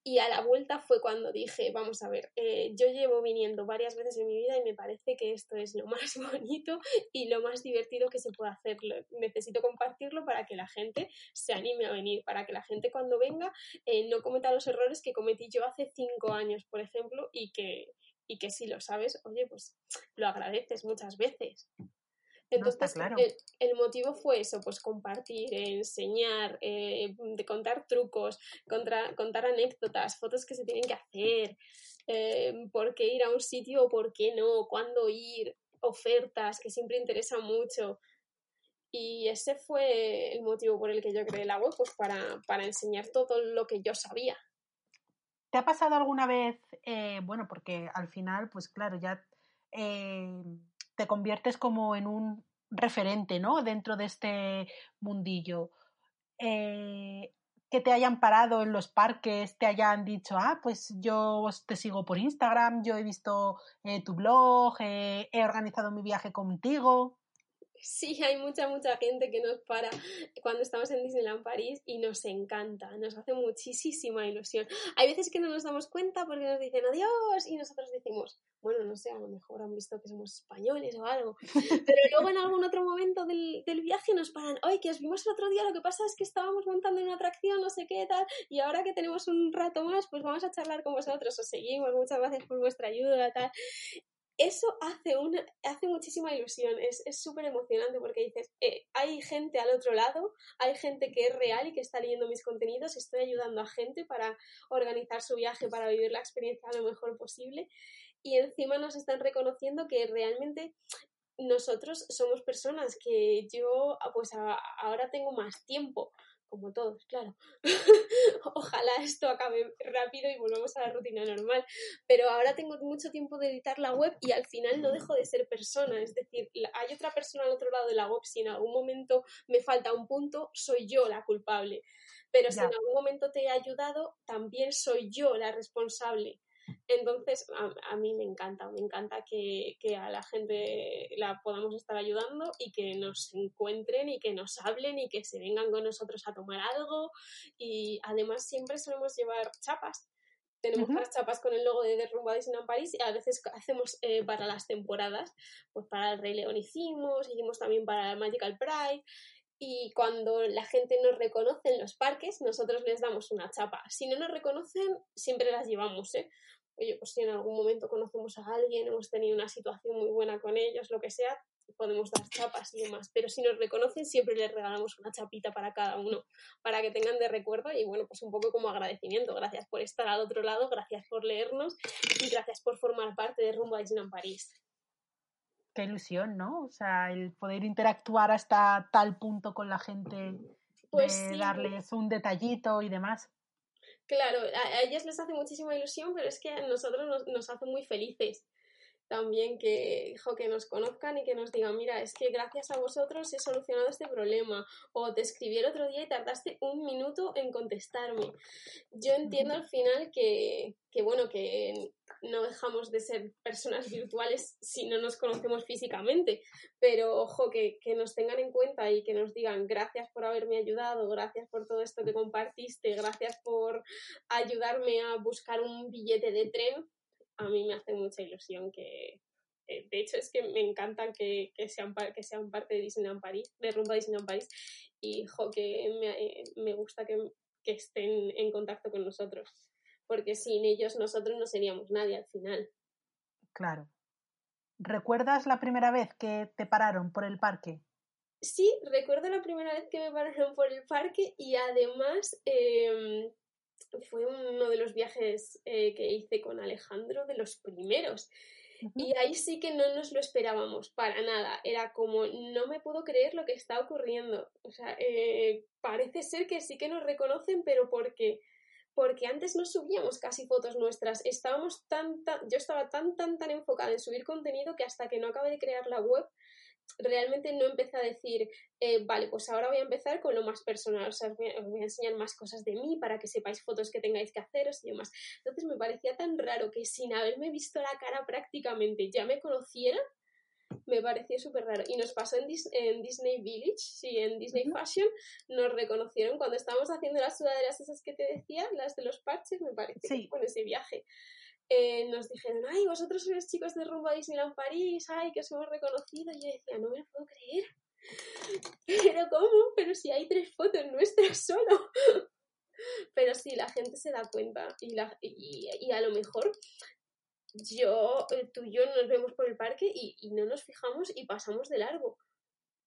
y a la vuelta fue cuando dije, vamos a ver, eh, yo llevo viniendo varias veces en mi vida y me parece que esto es lo más (laughs) bonito y lo más divertido que se puede hacer. Necesito compartirlo para que la gente se anime a venir, para que la gente cuando venga eh, no cometa los errores que cometí yo hace cinco años, por ejemplo, y que, y que si lo sabes, oye, pues lo agradeces muchas veces. Entonces, el, motivo fue eso, pues compartir, enseñar, eh, de contar trucos, contar anécdotas, fotos que se tienen que hacer, eh, por qué ir a un sitio o por qué no, cuándo ir, ofertas, que siempre interesa mucho. Y ese fue el motivo por el que yo creé la web, pues para, para enseñar todo lo que yo sabía. ¿Te ha pasado alguna vez, eh, bueno, porque al final, pues claro, ya te conviertes como en un referente, ¿no? Dentro de este mundillo. Eh, que te hayan parado en los parques, te hayan dicho, ah, pues yo te sigo por Instagram, yo he visto eh, tu blog, he organizado mi viaje contigo. Sí, hay mucha, mucha gente que nos para cuando estamos en Disneyland París y nos encanta, nos hace muchísima ilusión. Hay veces que no nos damos cuenta porque nos dicen adiós y nosotros decimos, bueno, no sé, a lo mejor han visto que somos españoles o algo. (laughs) Pero luego en algún otro momento del, del viaje nos paran, ay, que os vimos el otro día, lo que pasa es que estábamos montando en una atracción, no sé qué tal, y ahora que tenemos un rato más, pues vamos a charlar con vosotros, os seguimos, muchas gracias por vuestra ayuda, tal eso hace, una, hace muchísima ilusión, es súper emocionante porque dices, eh, hay gente al otro lado, hay gente que es real y que está leyendo mis contenidos, estoy ayudando a gente para organizar su viaje, para vivir la experiencia lo mejor posible. Y encima nos están reconociendo que realmente nosotros somos personas que yo pues ahora tengo más tiempo como todos, claro. (laughs) Ojalá esto acabe rápido y volvamos a la rutina normal. Pero ahora tengo mucho tiempo de editar la web y al final no dejo de ser persona. Es decir, hay otra persona al otro lado de la web. Si en algún momento me falta un punto, soy yo la culpable. Pero si en algún momento te he ayudado, también soy yo la responsable. Entonces, a, mí me encanta, me encanta que, a la gente la podamos estar ayudando y que nos encuentren y que nos hablen y que se vengan con nosotros a tomar algo. Y además siempre solemos llevar chapas. Tenemos las chapas con el logo de Derrumba Disneyland París y a veces hacemos eh, para las temporadas, pues para el Rey León hicimos, hicimos también para Magical Pride y cuando la gente nos reconoce en los parques, nosotros les damos una chapa. Si no nos reconocen, siempre las llevamos, ¿eh? Oye, pues si en algún momento conocemos a alguien, hemos tenido una situación muy buena con ellos, lo que sea, podemos dar chapas y demás. Pero si nos reconocen, siempre les regalamos una chapita para cada uno, para que tengan de recuerdo y bueno, pues un poco como agradecimiento. Gracias por estar al otro lado, gracias por leernos y gracias por formar parte de Rumbo a Disneyland París qué ilusión, ¿no? O sea, el poder interactuar hasta tal punto con la gente, pues darles un detallito y demás. Claro, a, ellos les hace muchísima ilusión, pero es que a nosotros nos, nos hace muy felices también que, que nos conozcan y que nos digan, mira, es que gracias a vosotros he solucionado este problema o te escribí el otro día y tardaste un minuto en contestarme. Yo entiendo al final que, que bueno, que no dejamos de ser personas virtuales si no nos conocemos físicamente, pero ojo, que, que nos tengan en cuenta y que nos digan gracias por haberme ayudado, gracias por todo esto que compartiste, gracias por ayudarme a buscar un billete de tren a mí me hace mucha ilusión que, eh, de hecho es que me encanta que, sean, que sean parte de Disneyland París, de Rumba Disneyland París, y que me, me gusta que, estén en contacto con nosotros, porque sin ellos nosotros no seríamos nadie al final. Claro. ¿Recuerdas la primera vez que te pararon por el parque? Sí, recuerdo la primera vez que me pararon por el parque y además em, fue uno de los viajes eh, que hice con Alejandro, de los primeros. Y ahí sí que no nos lo esperábamos para nada. Era como, no me puedo creer lo que está ocurriendo. O sea, eh, parece ser que sí que nos reconocen, pero porque porque antes no subíamos casi fotos nuestras. Estábamos tan, tan, yo estaba tan, tan, tan enfocada en subir contenido que hasta que no acabé de crear la web realmente no empecé a decir, eh, vale, pues ahora voy a empezar con lo más personal, o sea, os voy, a, enseñar más cosas de mí para que sepáis fotos que tengáis que haceros y demás. Entonces me parecía tan raro que sin haberme visto la cara prácticamente ya me conociera, me pareció súper raro. Y nos pasó en, Disney Village, sí, en Disney Fashion, nos reconocieron cuando estábamos haciendo las sudaderas esas que te decía, las de los parches, me parece, sí. con ese viaje. Eh, nos dijeron, ay, vosotros sois chicos de rumbo a Disneyland París, ay, que os hemos reconocido. Y yo decía, no me lo puedo creer. Pero ¿cómo? Pero si hay tres fotos nuestras solo. Pero sí, la gente se da cuenta y, la, y, a lo mejor yo, eh, tú y yo nos vemos por el parque y no nos fijamos y pasamos de largo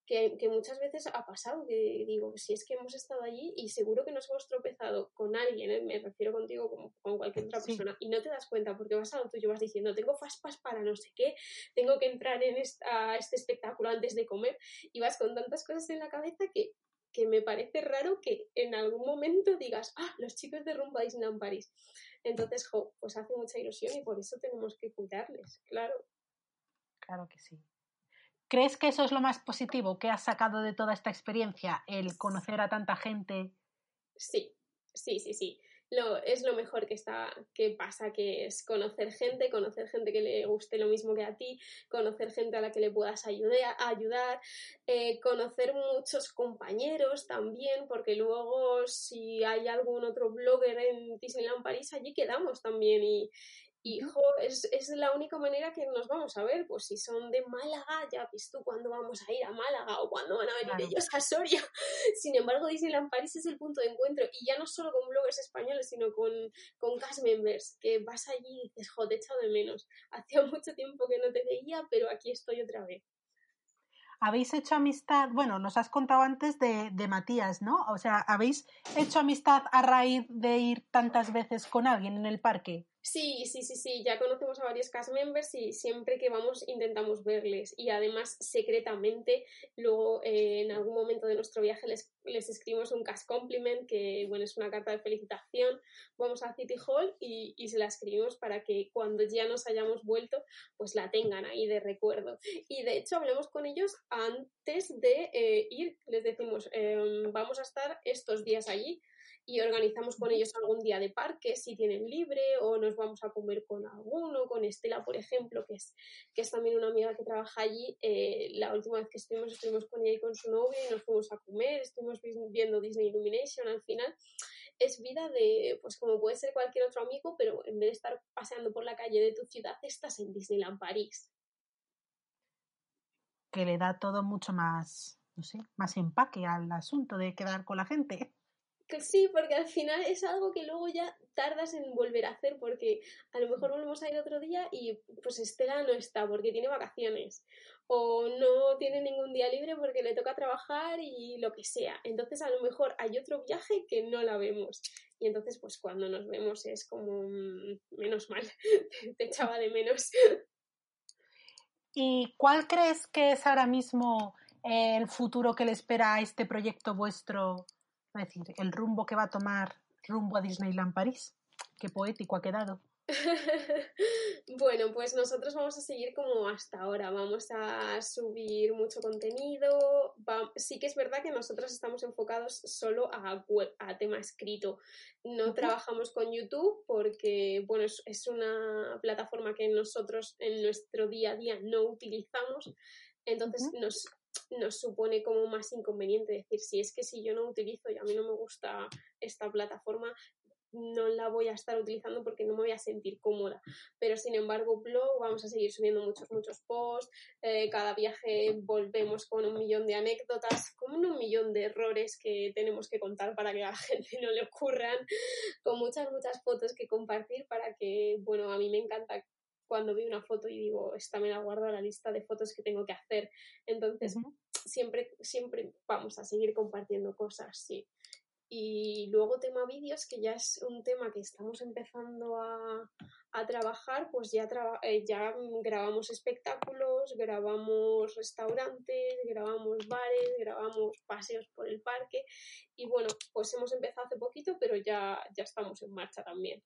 que, muchas veces ha pasado, que digo, si es que hemos estado allí y seguro que nos hemos tropezado con alguien, ¿eh? me refiero contigo como con cualquier otra persona, y no te das cuenta porque vas a lo tuyo, vas diciendo, tengo fastpass para no sé qué, tengo que entrar en esta, este espectáculo antes de comer, y vas con tantas cosas en la cabeza que, que me parece raro que en algún momento digas, ah, los chicos de Rumba Disneyland París. Entonces, jo, pues hace mucha ilusión y por eso tenemos que cuidarles, claro. Claro que sí. ¿Crees que eso es lo más positivo que has sacado de toda esta experiencia, el conocer a tanta gente? Sí, sí, sí, sí. Lo, es lo mejor que, está, que pasa, que es conocer gente, conocer gente que le guste lo mismo que a ti, conocer gente a la que le puedas ayudar, eh, conocer muchos compañeros también, porque luego si hay algún otro blogger en Disneyland París, allí quedamos también y, y es, es, la única manera que nos vamos a ver. Pues si son de Málaga, ya ves tú cuándo vamos a ir a Málaga o cuándo van a venir ellos a Soria. (laughs) Sin embargo, Disneyland París es el punto de encuentro. Y ya no solo con bloggers españoles, sino con, con cast members, que vas allí y dices, joder, te he echado de menos. (laughs) Hacía mucho tiempo que no te veía, pero aquí estoy otra vez. ¿Habéis hecho amistad? Bueno, nos has contado antes de, de Matías, ¿no? O sea, ¿habéis hecho amistad a raíz de ir tantas veces con alguien en el parque? Sí, sí, sí, sí, ya conocemos a varios cast members y siempre que vamos intentamos verles y además secretamente luego eh, en algún momento de nuestro viaje les, les, escribimos un cast compliment que bueno es una carta de felicitación, vamos a City Hall y, y, se la escribimos para que cuando ya nos hayamos vuelto pues la tengan ahí de recuerdo. Y de hecho hablemos con ellos antes de eh, ir, les decimos em, vamos a estar estos días allí y organizamos con ellos algún día de parque si tienen libre o nos vamos a comer con alguno, con Estela, por ejemplo, que es, que es también una amiga que trabaja allí. Eh, la última vez que estuvimos, estuvimos con ella y con su novio y nos fuimos a comer, estuvimos viendo Disney Illumination al final. Es vida de, pues como puede ser cualquier otro amigo, pero en vez de estar paseando por la calle de tu ciudad, estás en Disneyland París. Que le da todo mucho más, no sé, más empaque al asunto de quedar con la gente. Que sí, porque al final es algo que luego ya tardas en volver a hacer porque a lo mejor volvemos a ir otro día y pues Estela no está porque tiene vacaciones o no tiene ningún día libre porque le toca trabajar y lo que sea. Entonces a lo mejor hay otro viaje que no la vemos y entonces pues cuando nos vemos es como mm, menos mal, (laughs) te echaba de menos. ¿Y cuál crees que es ahora mismo el futuro que le espera a este proyecto vuestro decir, el rumbo que va a tomar rumbo a Disneyland París. Qué poético ha quedado. (laughs) bueno, pues nosotros vamos a seguir como hasta ahora. Vamos a subir mucho contenido. sí que es verdad que nosotros estamos enfocados solo a a tema escrito. No trabajamos con YouTube porque, bueno, es, una plataforma que nosotros en nuestro día a día no utilizamos. Entonces nos nos supone como más inconveniente decir, si es que si yo no utilizo y a mí no me gusta esta plataforma, no la voy a estar utilizando porque no me voy a sentir cómoda. Pero sin embargo, blog, vamos a seguir subiendo muchos, muchos posts. Eh, cada viaje volvemos con un millón de anécdotas, con un millón de errores que tenemos que contar para que a la (laughs) gente no le ocurran, con muchas, muchas fotos que compartir para que, bueno, a mí me encanta cuando vi una foto y digo, esta me la guardo a la lista de fotos que tengo que hacer. Entonces, siempre, siempre vamos a seguir compartiendo cosas, sí. Y luego tema vídeos, que ya es un tema que estamos empezando a, a trabajar, pues ya, eh, ya grabamos espectáculos, grabamos restaurantes, grabamos bares, grabamos paseos por el parque y bueno, pues hemos empezado hace poquito, pero ya, ya estamos en marcha también.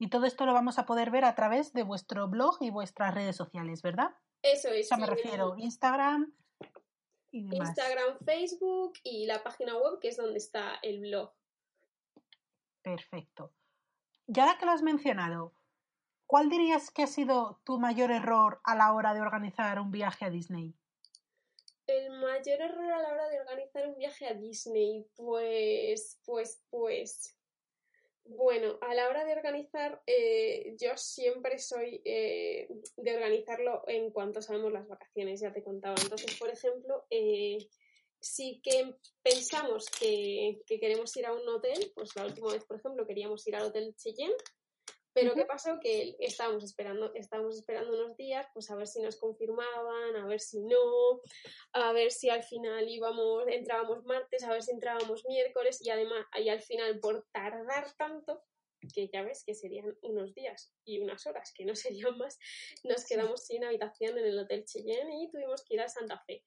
Y todo esto lo vamos a poder ver a través de vuestro blog y vuestras redes sociales, ¿verdad? Eso es. O sea, me refiero Instagram y demás. Instagram, Facebook y la página web que es donde está el blog. Perfecto. Ya que lo has mencionado, ¿cuál dirías que ha sido tu mayor error a la hora de organizar un viaje a Disney? El mayor error a la hora de organizar un viaje a Disney, pues, pues, pues. Bueno, a la hora de organizar, eh, yo siempre soy eh, de organizarlo en cuanto sabemos las vacaciones, ya te contaba. Entonces, por ejemplo, eh, sí que pensamos que, que, queremos ir a un hotel, pues la última vez, por ejemplo, queríamos ir al Hotel Cheyenne, pero ¿qué pasó? Que estábamos esperando, estábamos esperando unos días, pues a ver si nos confirmaban, a ver si no, a ver si al final íbamos, entrábamos martes, a ver si entrábamos miércoles, y además, ahí al final, por tardar tanto, que ya ves que serían unos días y unas horas, que no serían más, nos quedamos sin habitación en el Hotel Cheyenne y tuvimos que ir a Santa Fe.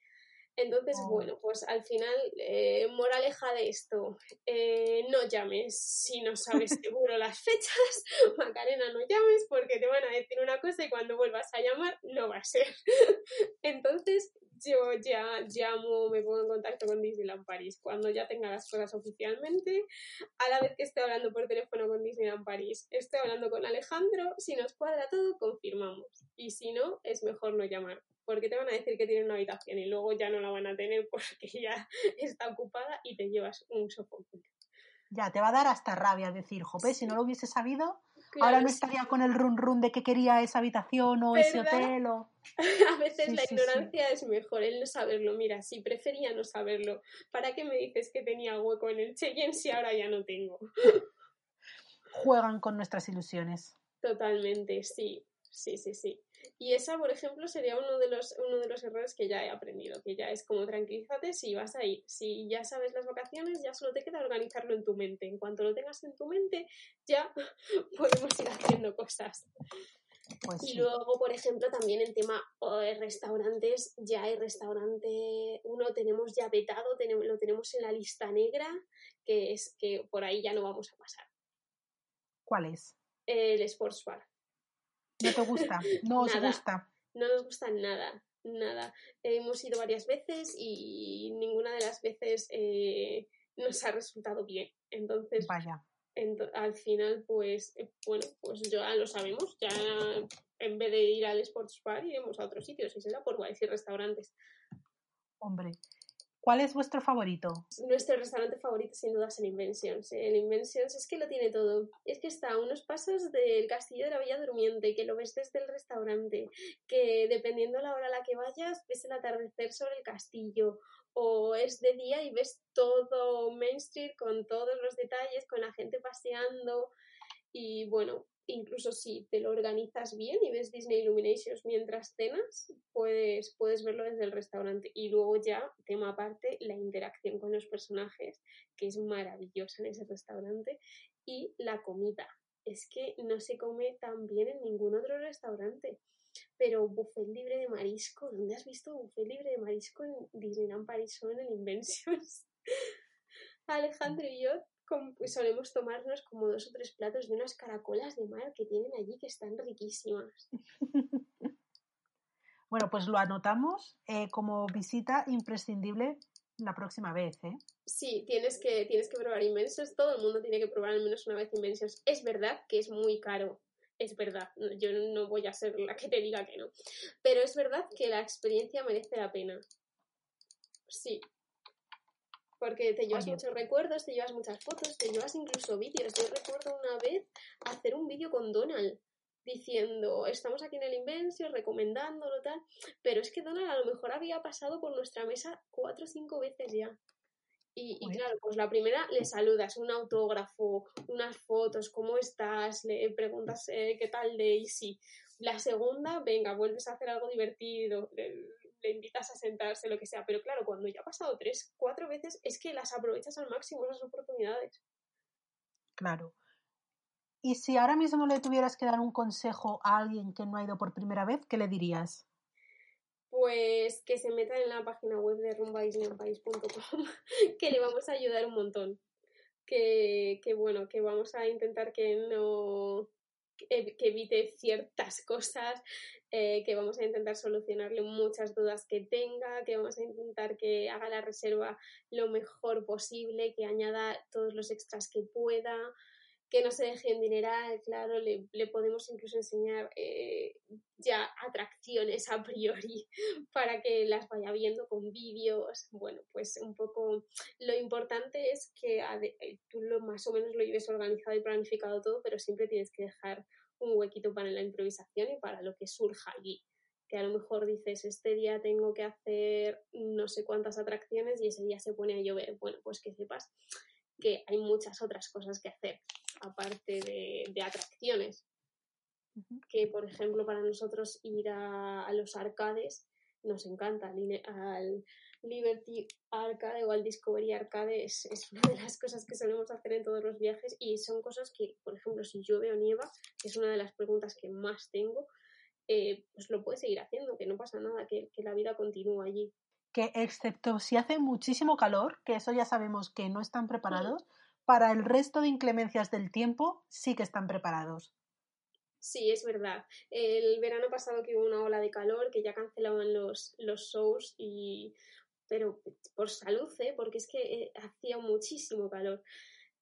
Entonces, oh. bueno, pues al final, eh, moraleja de esto, eh, no llames si no sabes (laughs) seguro las fechas, (laughs) Macarena, no llames porque te van a decir una cosa y cuando vuelvas a llamar no va a ser. (laughs) Entonces, yo ya llamo, me pongo en contacto con Disneyland París cuando ya tenga las cosas oficialmente, a la vez que estoy hablando por teléfono con Disneyland París, estoy hablando con Alejandro, si nos cuadra todo, confirmamos, y si no, es mejor no llamar porque te van a decir que tienen una habitación y luego ya no la van a tener (laughs) porque ya está ocupada y te llevas un sofoco. Ya, te va a dar hasta rabia decir, jope, si no lo hubiese sabido, ahora no estaría con el run run de que quería esa habitación o ese hotel o... (laughs) A veces la ignorancia es mejor, el no saberlo. Mira, si prefería no saberlo, ¿para qué me dices que tenía hueco en el Cheyenne si ahora ya no tengo? Juegan con nuestras ilusiones. Totalmente, sí, sí, sí, sí. Y esa, por ejemplo, sería uno de los, uno de los errores que ya he aprendido, que ya es como tranquilízate si vas a ir. Si ya sabes las vacaciones, ya solo te queda organizarlo en tu mente. En cuanto lo tengas en tu mente, ya (laughs) podemos ir haciendo cosas. Pues y luego, por ejemplo, también en tema de restaurantes, ya hay restaurante, uno tenemos ya vetado, tenemos, lo tenemos en la lista negra, que es que por ahí ya no vamos a pasar. ¿Cuál es? El Sports Bar. ¿No te gusta? ¿No os gusta? No nos gusta nada, nada. hemos ido varias veces y ninguna de las veces eh, nos ha resultado bien. Entonces, Vaya. al final, pues, eh, bueno, pues ya lo sabemos. Ya en vez de ir al Sports Bar, iremos a otros sitios y será por bares y restaurantes. Hombre, ¿Cuál es vuestro favorito? Nuestro restaurante favorito sin duda es el Inventions. El Inventions es que lo tiene todo. Es que está a unos pasos del Castillo de la Bella Durmiente, que lo ves desde el restaurante, que dependiendo la hora a la que vayas, ves el atardecer sobre el castillo. O es de día y ves todo Main Street con todos los detalles, con la gente paseando. Y bueno, incluso si te lo organizas bien y ves Disney Illuminations mientras cenas, puedes, puedes verlo desde el restaurante. Y luego ya, tema aparte, la interacción con los personajes, que es maravillosa en ese restaurante, y la comida. Es que no se come tan bien en ningún otro restaurante. Pero buffet libre de marisco, ¿dónde has visto buffet libre de marisco en Disneyland Paris o en el Inventions? (laughs) Alejandro y yo pues solemos tomarnos como dos o tres platos de unas caracolas de mar que tienen allí que están riquísimas. (laughs) bueno, pues lo anotamos eh, como visita imprescindible la próxima vez, ¿eh? Sí, tienes que, tienes que probar Inventions. Todo el mundo tiene que probar al menos una vez Inventions. Es verdad que es muy caro. Es verdad, yo no voy a ser la que te diga que no. Pero es verdad que la experiencia merece la pena. Sí, porque te llevas muchos recuerdos, te llevas muchas fotos, te llevas incluso vídeos. Yo recuerdo una vez hacer un vídeo con Donald diciendo, estamos aquí en el Invencio, recomendándolo, tal, pero es que Donald a lo mejor había pasado por nuestra mesa cuatro o cinco veces ya. Y, claro, pues la primera le saludas, un autógrafo, unas fotos, ¿cómo estás? Le preguntas eh, qué tal Daisy. La segunda, venga, vuelves a hacer algo divertido, le invitas a sentarse, lo que sea. Pero claro, cuando ya ha pasado tres, cuatro veces, es que las aprovechas al máximo esas oportunidades. Claro. Y si ahora mismo le tuvieras que dar un consejo a alguien que no ha ido por primera vez, ¿qué le dirías? Pues que se meta en la página web de rumbaisneampais.com, (laughs) que le vamos a ayudar un montón. Que, que bueno, que vamos a intentar que no, que evite ciertas cosas, eh, que vamos a intentar solucionarle muchas dudas que tenga, que vamos a intentar que haga la reserva lo mejor posible, que añada todos los extras que pueda, que no se deje en dineral, claro, le, podemos incluso enseñar eh, ya atracciones a priori (laughs) para que las vaya viendo con vídeos. Bueno, pues un poco lo importante es que eh, tú lo, más o menos lo lleves organizado y planificado todo, pero siempre tienes que dejar un huequito para la improvisación y para lo que surja allí. Que a lo mejor dices, este día tengo que hacer no sé cuántas atracciones y ese día se pone a llover. Bueno, pues que sepas que hay muchas otras cosas que hacer aparte de, atracciones. Que, por ejemplo, para nosotros ir a, los arcades nos encanta. Al Liberty Arcade o al Discovery Arcade es, (laughs) una de las cosas que solemos hacer en todos los viajes y son cosas que, por ejemplo, si llueve o nieva, que es una de las preguntas que más tengo, eh, pues lo puedes seguir haciendo, que no pasa nada, que, que la vida continúa allí que excepto si hace muchísimo calor, que eso ya sabemos que no están preparados, para el resto de inclemencias del tiempo sí que están preparados. Sí, es verdad. El verano pasado que hubo una ola de calor, que ya cancelaban los, los shows y pero por salud, ¿eh? porque es que eh, hacía muchísimo calor.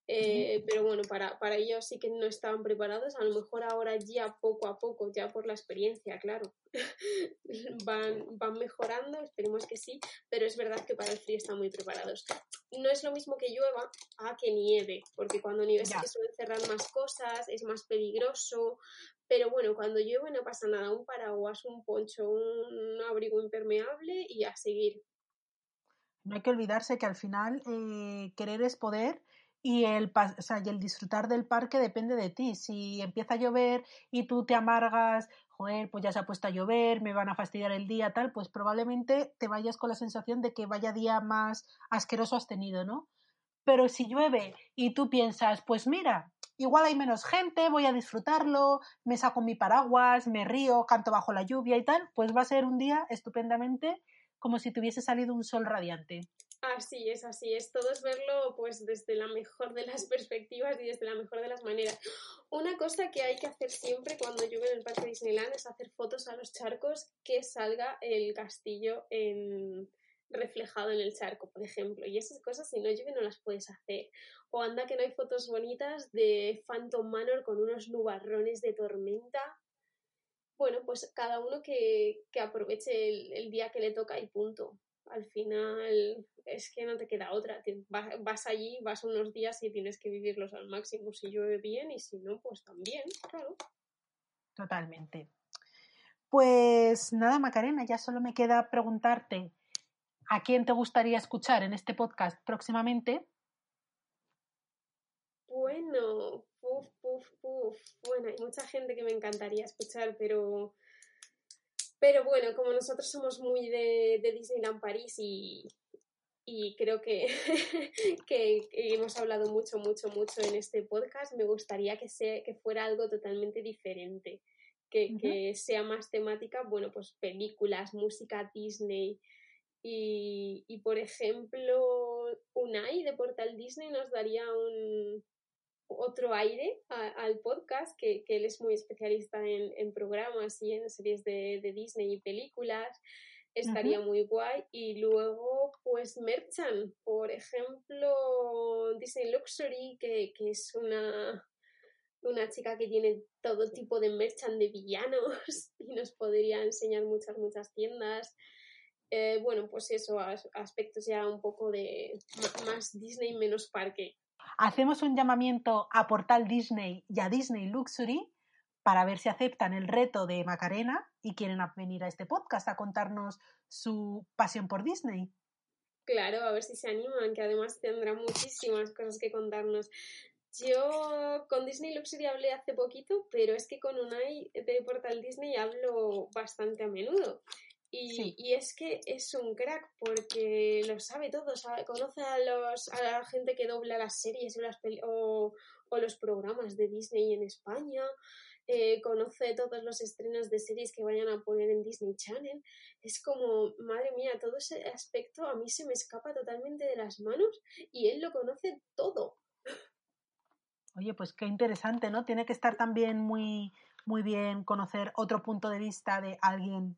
Eh, pero bueno, para, para ellos sí que no estaban preparados. A lo mejor ahora ya poco a poco, ya por la experiencia, claro, (laughs) van, van mejorando, esperemos que sí, pero es verdad que para el frío están muy preparados. No es lo mismo que llueva a que nieve, porque cuando nieve sí que suelen cerrar más cosas, es más peligroso, pero bueno, cuando llueve no pasa nada, un paraguas, un poncho, un abrigo impermeable y a seguir. No hay que olvidarse que al final eh, querer es poder y el, o y el disfrutar del parque depende de ti. Si empieza a llover y tú te amargas, joder, pues ya se ha puesto a llover, me van a fastidiar el día, tal, pues probablemente te vayas con la sensación de que vaya día más asqueroso has tenido, ¿no? Pero si llueve y tú piensas, pues mira, igual hay menos gente, voy a disfrutarlo, me saco mi paraguas, me río, canto bajo la lluvia y tal, pues va a ser un día estupendamente como si tuviese salido un sol radiante. Así es, así es. Todo es verlo pues desde la mejor de las (laughs) perspectivas y desde la mejor de las maneras. Una cosa que hay que hacer siempre cuando llueve en el parque Disneyland es hacer fotos a los charcos que salga el castillo en reflejado en el charco, por ejemplo. Y esas cosas si no llueve no las puedes hacer. O anda que no hay fotos bonitas de Phantom Manor con unos nubarrones de tormenta. Bueno, pues cada uno que, aproveche el día que le toca y punto al final es que no te queda otra. Vas, allí, vas unos días y tienes que vivirlos al máximo. Si llueve bien y si no, pues también, claro. Totalmente. Pues nada, Macarena, ya solo me queda preguntarte a quién te gustaría escuchar en este podcast próximamente. Bueno, puf, puf, puf. Bueno, hay mucha gente que me encantaría escuchar, pero pero bueno, como nosotros somos muy de, Disneyland París y, creo (laughs) que, que, hemos hablado mucho, mucho, mucho en este podcast, me gustaría que, que fuera algo totalmente diferente, que, sea más temática, bueno, pues películas, música Disney. Y, y por ejemplo, Unai de Portal Disney nos daría un, otro aire al podcast, que, él es muy especialista en, programas y en series de, Disney y películas. Estaría muy guay. Y luego, pues, Merchant, por ejemplo, Disney Luxury, que, es una, una chica que tiene todo tipo de merchant de villanos (laughs) y nos podría enseñar muchas, muchas tiendas. Eh, bueno, pues eso, aspectos ya un poco de más Disney, menos parque hacemos un llamamiento a Portal Disney y a Disney Luxury para ver si aceptan el reto de Macarena y quieren venir a este podcast a contarnos su pasión por Disney. Claro, a ver si se animan, que además tendrán muchísimas cosas que contarnos. Yo con Disney Luxury hablé hace poquito, pero es que con Unai de Portal Disney hablo bastante a menudo. Y, es que es un crack porque lo sabe todo, conoce a, los, a la gente que dobla las series o, las o, los programas de Disney en España, eh, conoce todos los estrenos de series que vayan a poner en Disney Channel. Es como, madre mía, todo ese aspecto a mí se me escapa totalmente de las manos y él lo conoce todo. Oye, pues qué interesante, ¿no? Tiene que estar también muy, muy bien conocer otro punto de vista de alguien,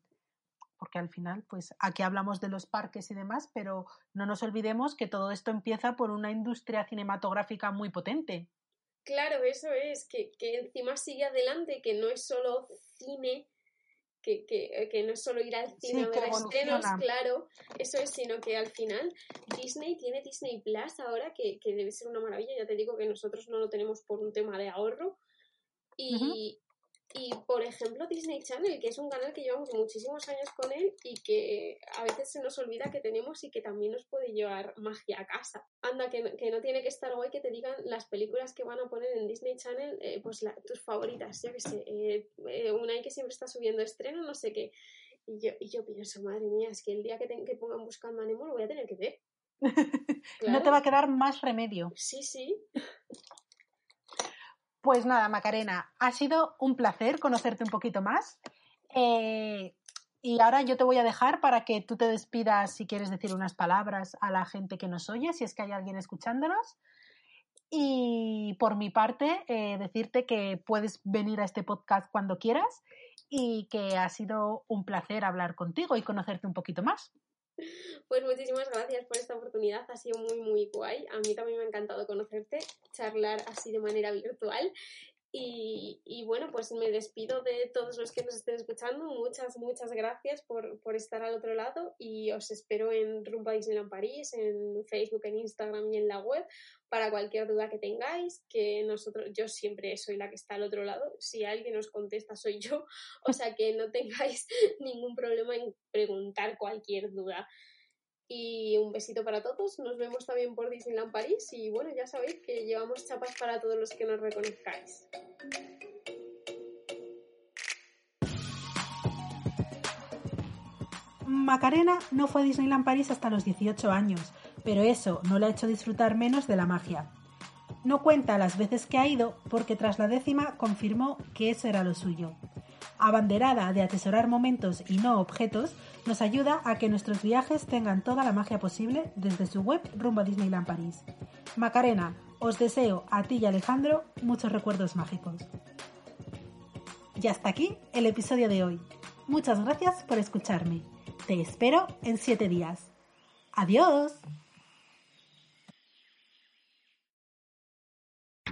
porque al final, pues aquí hablamos de los parques y demás, pero no nos olvidemos que todo esto empieza por una industria cinematográfica muy potente. Claro, eso es, que, que encima sigue adelante, que no es solo cine, que, que, que, no es solo ir al cine a ver estrenos, claro, eso es, sino que al final Disney tiene Disney Plus ahora, que, que, debe ser una maravilla, ya te digo que nosotros no lo tenemos por un tema de ahorro, y, y por ejemplo, Disney Channel, que es un canal que llevamos muchísimos años con él y que a veces se nos olvida que tenemos y que también nos puede llevar magia a casa. Anda, que, que no tiene que estar guay que te digan las películas que van a poner en Disney Channel, eh, pues la, tus favoritas, yo que sé, eh, eh, una que siempre está subiendo estreno, no sé qué. Y yo, y yo pienso, madre mía, es que el día que, que pongan buscando a Nemo lo voy a tener que ver. (laughs) No te va a quedar más remedio. Sí, sí. Pues nada, Macarena, ha sido un placer conocerte un poquito más. Eh, y ahora yo te voy a dejar para que tú te despidas si quieres decir unas palabras a la gente que nos oye, si es que hay alguien escuchándonos. Y por mi parte, eh, decirte que puedes venir a este podcast cuando quieras y que ha sido un placer hablar contigo y conocerte un poquito más. (laughs) Pues muchísimas gracias por esta oportunidad, ha sido muy, muy guay. A mí también me ha encantado conocerte, charlar así de manera virtual. Y, y, bueno, pues me despido de todos los que nos estén escuchando. Muchas, muchas gracias por, por estar al otro lado y os espero en Rumba Disneyland París, en Facebook, en Instagram y en la web para cualquier duda que tengáis, que nosotros, yo siempre soy la que está al otro lado, si alguien os contesta soy yo, (laughs) o sea que no tengáis (laughs) ningún problema en preguntar cualquier duda. Y un besito para todos, nos vemos también por Disneyland París y bueno, ya sabéis que llevamos chapas para todos los que nos reconozcáis. Macarena no fue a Disneyland París hasta los 18 años, pero eso no le ha hecho disfrutar menos de la magia. No cuenta las veces que ha ido porque tras la décima confirmó que eso era lo suyo. Abanderada de atesorar momentos y no objetos, nos ayuda a que nuestros viajes tengan toda la magia posible desde su web rumbo a Disneyland París. Macarena, os deseo a ti y Alejandro muchos recuerdos mágicos. Y hasta aquí el episodio de hoy. Muchas gracias por escucharme. Te espero en siete días. Adiós.